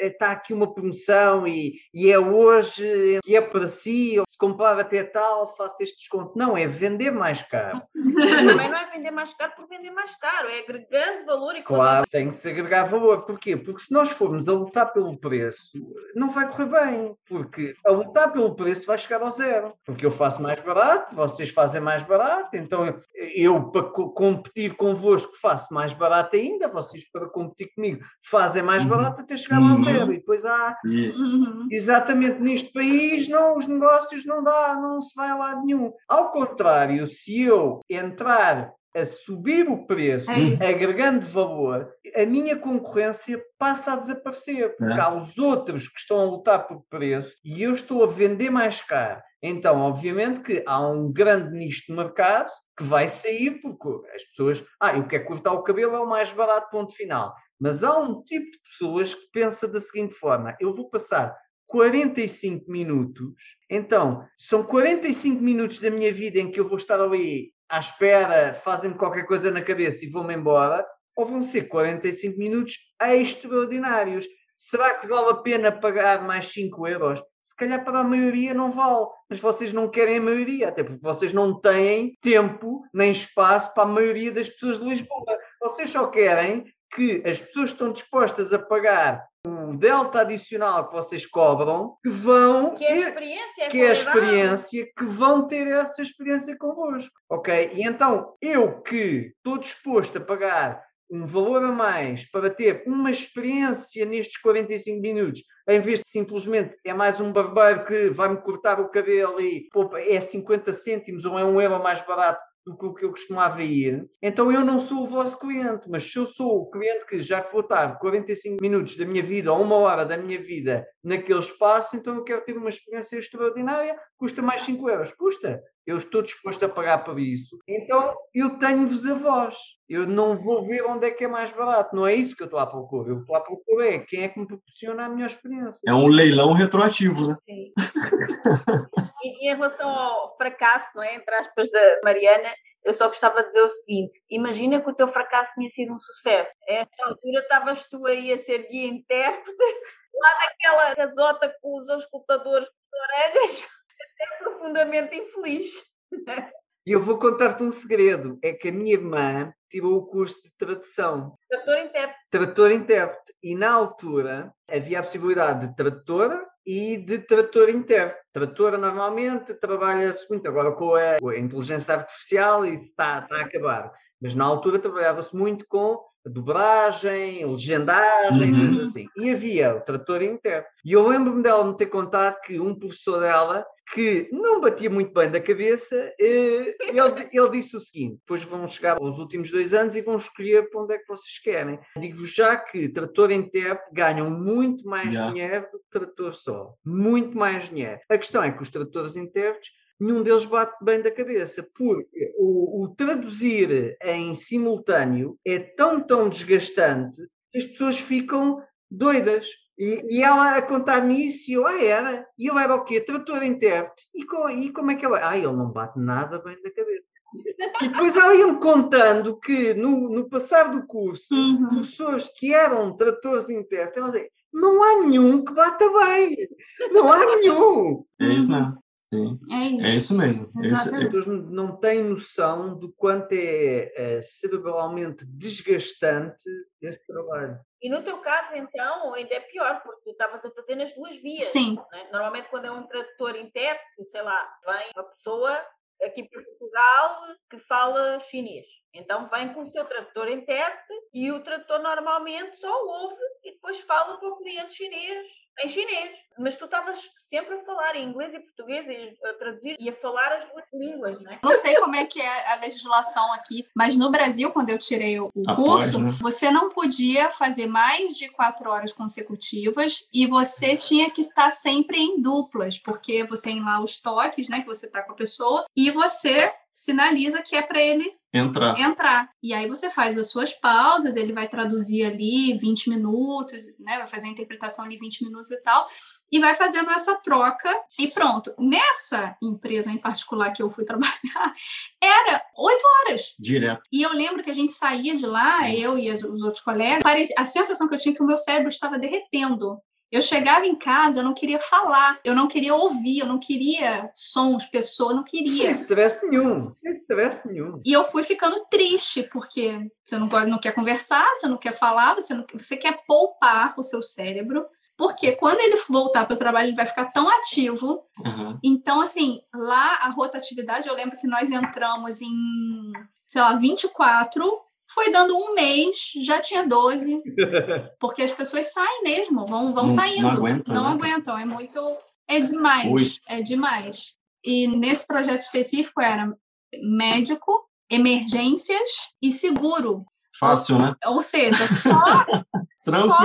Speaker 1: está aqui uma promoção e, e é hoje e é para si, se comprar até tal, faço este desconto. Não, é vender mais caro.
Speaker 4: Também não é vender mais caro por vender mais caro, é agregando valor e
Speaker 1: Claro, tem que se agregar valor. Porquê? Porque se nós formos a lutar pelo preço, não vai correr bem. Porque a lutar pelo preço vai chegar ao zero. Porque eu faço mais barato, vocês fazem mais barato, então eu, para competir convosco, faço mais barato ainda, vocês para competir comigo fazem mais uhum. barato até chegar ao uhum. zero. E depois há. Uhum. Exatamente neste país, não, os negócios não dá, não se vai a lado nenhum. Ao contrário, se eu entrar a subir o preço, é agregando valor, a minha concorrência passa a desaparecer, porque é. há os outros que estão a lutar por preço e eu estou a vender mais caro. Então, obviamente que há um grande nicho de mercado que vai sair porque as pessoas, ah, eu quero cortar o cabelo, é o mais barato, ponto final. Mas há um tipo de pessoas que pensa da seguinte forma: eu vou passar 45 minutos, então são 45 minutos da minha vida em que eu vou estar ali à espera, fazem-me qualquer coisa na cabeça e vou-me embora, ou vão ser 45 minutos extraordinários. Será que vale a pena pagar mais 5 euros? Se calhar para a maioria não vale, mas vocês não querem a maioria, até porque vocês não têm tempo nem espaço para a maioria das pessoas de Lisboa. Vocês só querem que as pessoas estão dispostas a pagar o delta adicional que vocês cobram, que vão
Speaker 4: que é a experiência,
Speaker 1: que é a experiência que vão ter essa experiência convosco, ok? E então eu que estou disposto a pagar um valor a mais para ter uma experiência nestes 45 minutos, em vez de simplesmente é mais um barbeiro que vai-me cortar o cabelo e pô, é 50 cêntimos ou é um euro mais barato do que o que eu costumava ir, então eu não sou o vosso cliente, mas se eu sou o cliente que já que vou estar 45 minutos da minha vida ou uma hora da minha vida naquele espaço, então eu quero ter uma experiência extraordinária, custa mais 5 euros. Custa. Eu estou disposto a pagar por isso. Então eu tenho-vos a vós. Eu não vou ver onde é que é mais barato. Não é isso que eu estou à procura. Eu estou à procura é quem é que me proporciona a melhor experiência.
Speaker 5: É um leilão retroativo, né?
Speaker 4: Sim. e, em relação ao fracasso, não é? entre aspas, da Mariana, eu só gostava de dizer o seguinte: imagina que o teu fracasso tinha sido um sucesso. A esta altura estavas tu aí a ser guia intérprete, <laughs> lá naquela casota com os auscultadores de orelhas é profundamente infeliz.
Speaker 1: E eu vou contar-te um segredo: é que a minha irmã tirou o curso de tradução.
Speaker 4: Tradutor intérprete.
Speaker 1: Tradutor intérprete. E na altura havia a possibilidade de tradutora e de tradutor intérprete. Tradutora normalmente trabalha-se muito agora com a, com a, inteligência artificial e isso está, está a acabar. Mas na altura trabalhava-se muito com dobragem, legendagem, uhum. coisas assim. E havia o tradutor interno. E eu lembro-me dela me ter contado que um professor dela, que não batia muito bem da cabeça, eh, ele, ele disse o seguinte: depois vão chegar aos últimos dois anos e vão escolher para onde é que vocês querem. Digo-vos já que trator intérprete ganham muito mais yeah. dinheiro do que trator só. Muito mais dinheiro. A questão é que os tradutores intérpretes nenhum deles bate bem da cabeça, porque o, o, traduzir em simultâneo é tão, tão desgastante que as pessoas ficam doidas. E, e ela a contar-me isso, e eu, ah, era. E eu era o quê? Tradutor intérprete. E, com, e como é que ela. Ah, ele não bate nada bem da cabeça. E depois ela ia-me contando que no, no passar do curso, uhum. pessoas que eram tradutores intérpretes, ela dizia, não há nenhum que bata bem. Não há nenhum.
Speaker 5: É isso, não. Sim. É, é isso. É isso mesmo.
Speaker 1: As pessoas não têm noção do quanto é, é cerebralmente desgastante este trabalho.
Speaker 4: E no teu caso, então, ainda é pior, porque tu estavas a fazer nas duas vias.
Speaker 3: Sim.
Speaker 4: Né? Normalmente, quando é um tradutor intérprete, sei lá, vem uma pessoa aqui para Portugal que fala chinês. Então vem com o seu tradutor intérprete e o tradutor normalmente só ouve e depois fala para o cliente chinês em chinês. Mas tu estavas sempre a falar em inglês e português e a traduzir e a falar as duas línguas, não é?
Speaker 3: Não sei como é que é a legislação aqui, mas no Brasil, quando eu tirei o curso, né? você não podia fazer mais de quatro horas consecutivas e você tinha que estar sempre em duplas, porque você tem lá os toques, né, que você está com a pessoa e você sinaliza que é para ele
Speaker 5: entrar.
Speaker 3: entrar. E aí você faz as suas pausas, ele vai traduzir ali 20 minutos, né? Vai fazer a interpretação ali 20 minutos e tal, e vai fazendo essa troca e pronto. Nessa empresa em particular que eu fui <laughs> trabalhar, era oito horas.
Speaker 5: Direto.
Speaker 3: E eu lembro que a gente saía de lá, eu e os outros colegas, a sensação que eu tinha é que o meu cérebro estava derretendo. Eu chegava em casa, eu não queria falar, eu não queria ouvir, eu não queria sons, pessoas, eu não queria.
Speaker 1: Sem estresse nenhum, sem estresse nenhum.
Speaker 3: E eu fui ficando triste, porque você não, pode, não quer conversar, você não quer falar, você, não, você quer poupar o seu cérebro. Porque quando ele voltar para o trabalho, ele vai ficar tão ativo. Uhum. Então, assim, lá a rotatividade, eu lembro que nós entramos em, sei lá, 24 foi dando um mês, já tinha 12. <laughs> Porque as pessoas saem mesmo, vão, vão não, saindo. Não aguentam. Não né? aguentam. É muito. É demais. Ui. É demais. E nesse projeto específico era médico, emergências e seguro.
Speaker 5: Fácil,
Speaker 3: ou,
Speaker 5: né?
Speaker 3: Ou seja, só, <laughs> só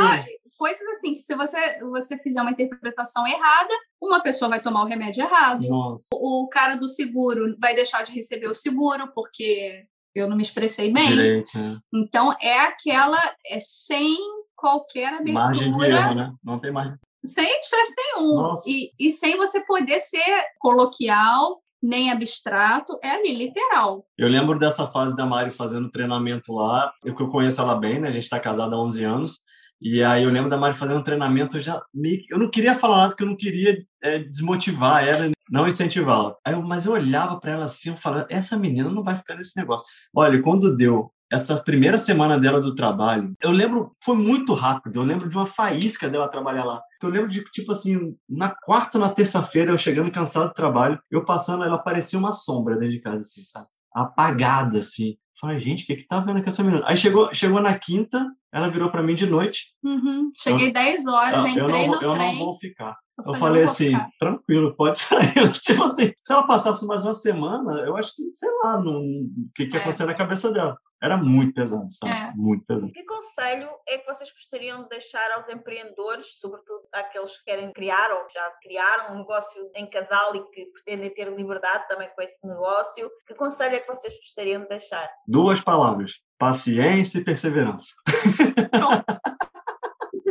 Speaker 3: coisas assim que se você, você fizer uma interpretação errada, uma pessoa vai tomar o remédio errado.
Speaker 5: Nossa.
Speaker 3: O, o cara do seguro vai deixar de receber o seguro porque eu não me expressei bem.
Speaker 5: Direito. É.
Speaker 3: Então é aquela é sem qualquer abertura.
Speaker 5: Margem de erro, né? Não tem mais.
Speaker 3: Sem estresse nenhum. E, e sem você poder ser coloquial nem abstrato, é ali, literal.
Speaker 5: Eu lembro dessa fase da Mari fazendo treinamento lá, eu que eu conheço ela bem, né? A gente está casado há 11 anos, e aí eu lembro da Mari fazendo treinamento, eu já que, eu não queria falar nada, porque eu não queria é, desmotivar ela, não incentivá-la. Mas eu olhava para ela assim, eu falava, essa menina não vai ficar nesse negócio. Olha, quando deu essa primeira semana dela do trabalho, eu lembro, foi muito rápido, eu lembro de uma faísca dela trabalhar lá. Eu lembro de, tipo assim, na quarta, na terça-feira, eu chegando cansado do trabalho, eu passando, ela parecia uma sombra dentro de casa, assim, sabe? Apagada, assim. Falei, gente, o que que tá vendo com essa menina? Aí chegou, chegou na quinta, ela virou para mim de noite.
Speaker 3: Uhum. Cheguei eu, 10 horas, entrei
Speaker 5: eu não,
Speaker 3: no
Speaker 5: eu
Speaker 3: trem.
Speaker 5: não vou ficar. Eu, eu falei, assim, ficar. tranquilo, pode <laughs> sair. tipo assim, se ela passasse mais uma semana, eu acho que, sei lá, o que, que ia é. acontecer na cabeça dela. Era muito pesado, sabe? É. Muito pesado.
Speaker 4: Que conselho é que vocês gostariam de deixar aos empreendedores, sobretudo aqueles que querem criar ou já criaram um negócio em casal e que pretendem ter liberdade também com esse negócio? Que conselho é que vocês gostariam de deixar?
Speaker 5: Duas palavras: paciência e perseverança. Pronto. <laughs>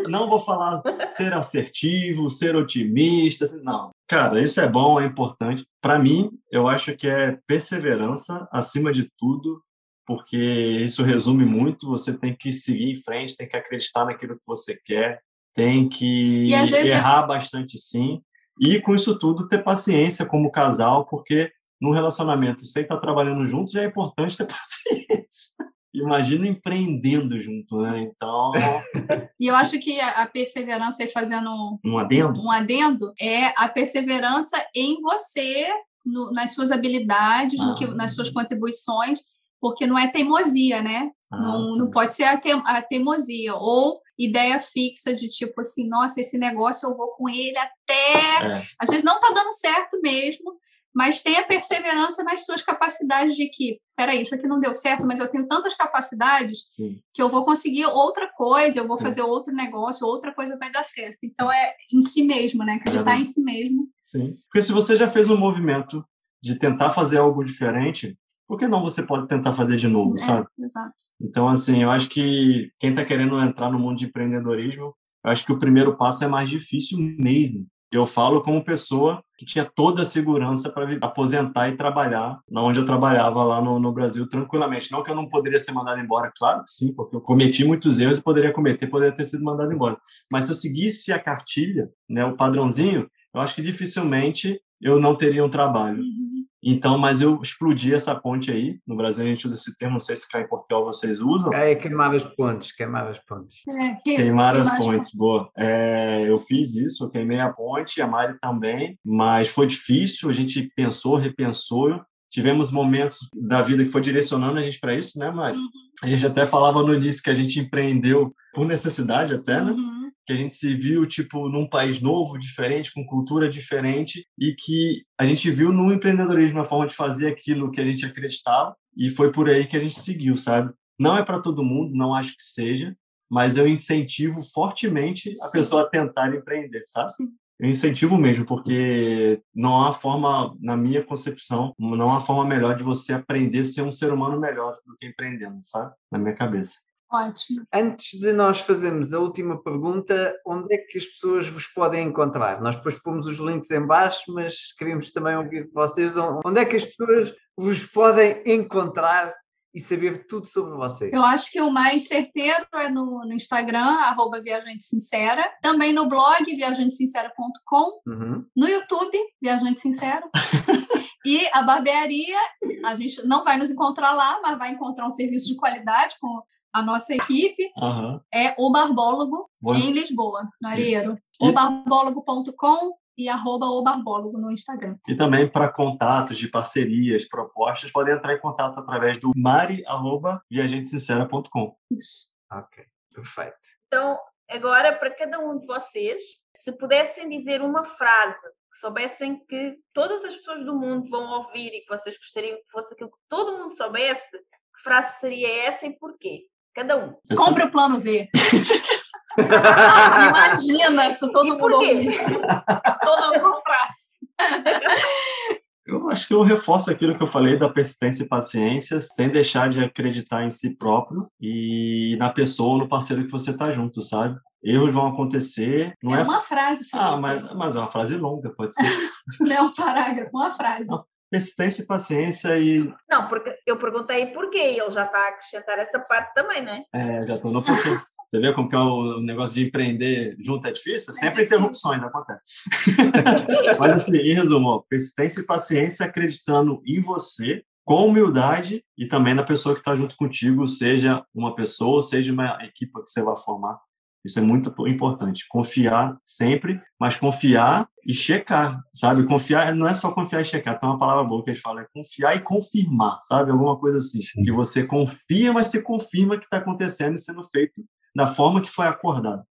Speaker 5: não vou falar ser assertivo, ser otimista, não. Cara, isso é bom, é importante. Para mim, eu acho que é perseverança acima de tudo, porque isso resume muito. Você tem que seguir em frente, tem que acreditar naquilo que você quer, tem que errar é... bastante sim. E com isso tudo, ter paciência como casal, porque num relacionamento sem estar trabalhando juntos é importante ter <laughs> paciência imagina empreendendo junto, né? Então.
Speaker 3: e eu acho que a perseverança, aí fazendo
Speaker 5: um adendo,
Speaker 3: um adendo é a perseverança em você, no, nas suas habilidades, ah. no que, nas suas contribuições, porque não é teimosia, né? Ah, não, não pode ser a, te, a teimosia. Ou ideia fixa de tipo assim, nossa, esse negócio eu vou com ele até. É. Às vezes não tá dando certo mesmo, mas tenha perseverança nas suas capacidades de que, peraí, isso aqui não deu certo, mas eu tenho tantas capacidades
Speaker 5: Sim.
Speaker 3: que eu vou conseguir outra coisa, eu vou Sim. fazer outro negócio, outra coisa vai dar certo. Então é em si mesmo, né? Acreditar é. em si mesmo.
Speaker 5: Sim. Porque se você já fez um movimento de tentar fazer algo diferente, por que não você pode tentar fazer de novo,
Speaker 3: é,
Speaker 5: sabe?
Speaker 3: Exato.
Speaker 5: Então, assim, eu acho que quem está querendo entrar no mundo de empreendedorismo, eu acho que o primeiro passo é mais difícil mesmo. Eu falo como pessoa que tinha toda a segurança para aposentar e trabalhar na onde eu trabalhava lá no, no, Brasil tranquilamente. Não que eu não poderia ser mandado embora, claro que sim, porque eu cometi muitos erros e poderia cometer, poderia ter sido mandado embora. Mas se eu seguisse a cartilha, né, o padrãozinho, eu acho que dificilmente eu não teria um trabalho. Uhum. Então, mas eu explodi essa ponte aí. No Brasil a gente usa esse termo, não sei se cá em Portugal vocês usam.
Speaker 1: É queimar as pontes, queimar as pontes.
Speaker 3: É,
Speaker 5: que, queimar, as pontes, boa. É, eu fiz isso, eu queimei a ponte, a Mari também, mas foi difícil, a gente pensou, repensou. Tivemos momentos da vida que foi direcionando a gente para isso, né, Mari? Uhum. A gente até falava no início que a gente empreendeu por necessidade até, né? Uhum que a gente se viu tipo num país novo, diferente, com cultura diferente e que a gente viu no empreendedorismo a forma de fazer aquilo que a gente acreditava e foi por aí que a gente seguiu, sabe? Não é para todo mundo, não acho que seja, mas eu incentivo fortemente a Sim. pessoa a tentar empreender, sabe? Sim. Eu incentivo mesmo, porque não há forma, na minha concepção, não há forma melhor de você aprender a ser um ser humano melhor do que empreendendo, sabe? Na minha cabeça.
Speaker 3: Ótimo.
Speaker 1: Antes de nós fazermos a última pergunta, onde é que as pessoas vos podem encontrar? Nós depois pomos os links em baixo, mas queríamos também ouvir de vocês onde é que as pessoas vos podem encontrar e saber tudo sobre vocês?
Speaker 3: Eu acho que o mais certeiro é no, no Instagram, arroba Viajante Sincera, também no blog viajantesincera.com, uhum. no YouTube, Viajante Sincero, <laughs> e a barbearia, a gente não vai nos encontrar lá, mas vai encontrar um serviço de qualidade com a nossa equipe
Speaker 5: uhum.
Speaker 3: é o Barbólogo em Lisboa, no Areiro. Obarbólogo.com e arroba o Barbólogo no Instagram.
Speaker 5: E também para contatos de parcerias, propostas, podem entrar em contato através do mari.viajantesincera.com.
Speaker 3: Isso.
Speaker 1: Ok, perfeito.
Speaker 4: Então, agora, para cada um de vocês, se pudessem dizer uma frase soubessem que todas as pessoas do mundo vão ouvir e que vocês gostariam que fosse aquilo que todo mundo soubesse, que frase seria essa e porquê? Cada um.
Speaker 3: Compre o plano V. <laughs> Imagina se todo mundo ouvisse. Todo mundo comprasse.
Speaker 5: Eu acho que eu reforço aquilo que eu falei da persistência e paciência, sem deixar de acreditar em si próprio e na pessoa ou no parceiro que você está junto, sabe? Erros vão acontecer. Não
Speaker 3: é, é uma frase.
Speaker 5: Felipe. Ah, mas, mas é uma frase longa, pode ser. <laughs>
Speaker 3: não é um parágrafo, uma frase. Não,
Speaker 5: persistência e paciência e.
Speaker 4: Não, porque eu perguntei porquê e ele já está a acrescentar essa parte também, né?
Speaker 5: É, já estou no porquê. Você vê como que é o negócio de empreender junto é difícil? É Sempre difícil. interrupções acontece. <laughs> Mas assim, em resumo, ó, persistência e paciência acreditando em você, com humildade e também na pessoa que está junto contigo, seja uma pessoa, seja uma equipe que você vai formar. Isso é muito importante. Confiar sempre, mas confiar e checar, sabe? Confiar não é só confiar e checar, tem uma palavra boa que eles falam, é confiar e confirmar, sabe? Alguma coisa assim. Sim. Que você confia, mas você confirma que está acontecendo e sendo feito da forma que foi acordado.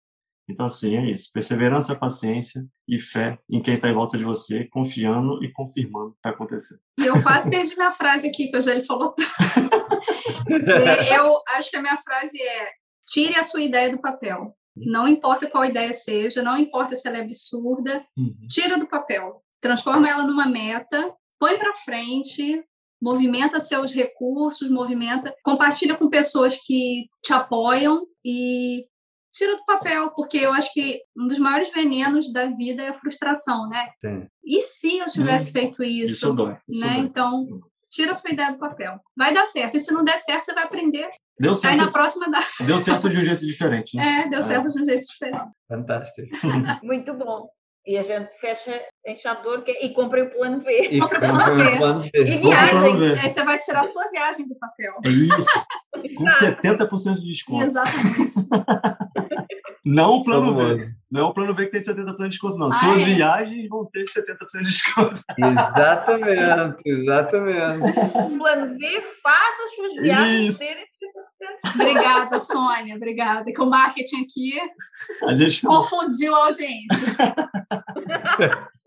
Speaker 5: Então, assim, é isso. Perseverança, paciência e fé em quem está em volta de você, confiando e confirmando o que está acontecendo.
Speaker 3: E eu quase perdi minha frase aqui, que eu já lhe falou. <laughs> Eu acho que a minha frase é: tire a sua ideia do papel. Não importa qual ideia seja, não importa se ela é absurda, uhum. tira do papel. Transforma ela numa meta, põe para frente, movimenta seus recursos, movimenta, compartilha com pessoas que te apoiam e tira do papel, porque eu acho que um dos maiores venenos da vida é a frustração, né? Sim. E se eu tivesse hum, feito isso,
Speaker 5: isso dói, isso
Speaker 3: né? Dói. Então, tira a sua ideia do papel. Vai dar certo. E se não der certo, você vai aprender.
Speaker 5: Deu certo. Aí
Speaker 3: na próxima dá.
Speaker 5: Deu certo de um jeito diferente,
Speaker 3: né? <laughs> É, deu certo de um jeito diferente.
Speaker 5: Fantástico. <laughs>
Speaker 4: Muito bom. E a gente fecha em chave de e compra o plano V.
Speaker 3: E compra o plano V. Plano V. E viagem. Aí você vai tirar a sua viagem do papel.
Speaker 5: É isso. Com 70% de desconto.
Speaker 3: Exatamente. <laughs>
Speaker 5: Não o plano V. Não é o plano V que tem 70% de desconto, não. Ah, Suas é? viagens vão ter 70% de desconto.
Speaker 1: Exatamente, exatamente.
Speaker 4: O plano V faz as suas viagens terem
Speaker 3: Obrigada, Sônia. Obrigada. Que o marketing aqui
Speaker 5: a gente
Speaker 3: confundiu a audiência. <laughs>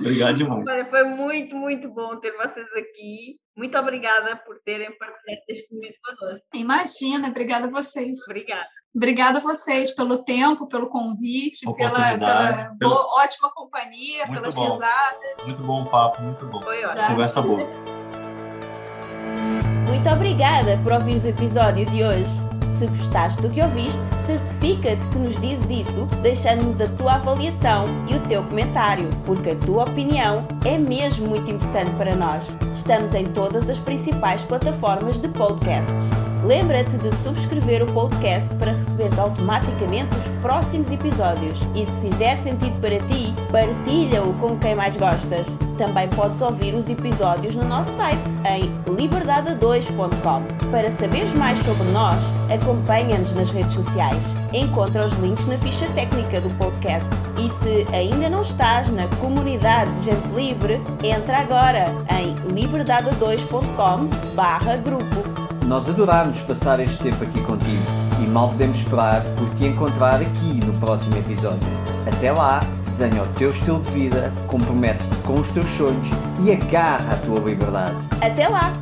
Speaker 5: Obrigado demais.
Speaker 4: Olha, foi muito, muito bom ter vocês aqui. Muito obrigada por terem partilhado este momento conosco.
Speaker 3: Imagina, obrigada a vocês.
Speaker 4: Obrigada.
Speaker 3: Obrigada a vocês pelo tempo, pelo convite, pela, pela pelo... boa, ótima companhia, muito pelas bom. risadas.
Speaker 5: Muito bom o papo, muito bom.
Speaker 4: Foi
Speaker 5: ótimo. Conversa boa.
Speaker 2: Muito obrigada por ouvir o episódio de hoje. Se gostaste do que ouviste, certifica-te que nos dizes isso deixando-nos a tua avaliação e o teu comentário, porque a tua opinião é mesmo muito importante para nós. Estamos em todas as principais plataformas de podcasts. Lembra-te de subscrever o podcast para receberes automaticamente os próximos episódios. E se fizer sentido para ti, partilha-o com quem mais gostas. Também podes ouvir os episódios no nosso site em liberdade2.com. Para saberes mais sobre nós, acompanha-nos nas redes sociais. Encontra os links na ficha técnica do podcast. E se ainda não estás na comunidade de gente livre, entra agora em liberdade2.com/grupo.
Speaker 1: Nós adorámos passar este tempo aqui contigo e mal podemos esperar por te encontrar aqui no próximo episódio. Até lá! desenha o teu estilo de vida, compromete-te com os teus sonhos e agarra a tua liberdade.
Speaker 2: Até lá!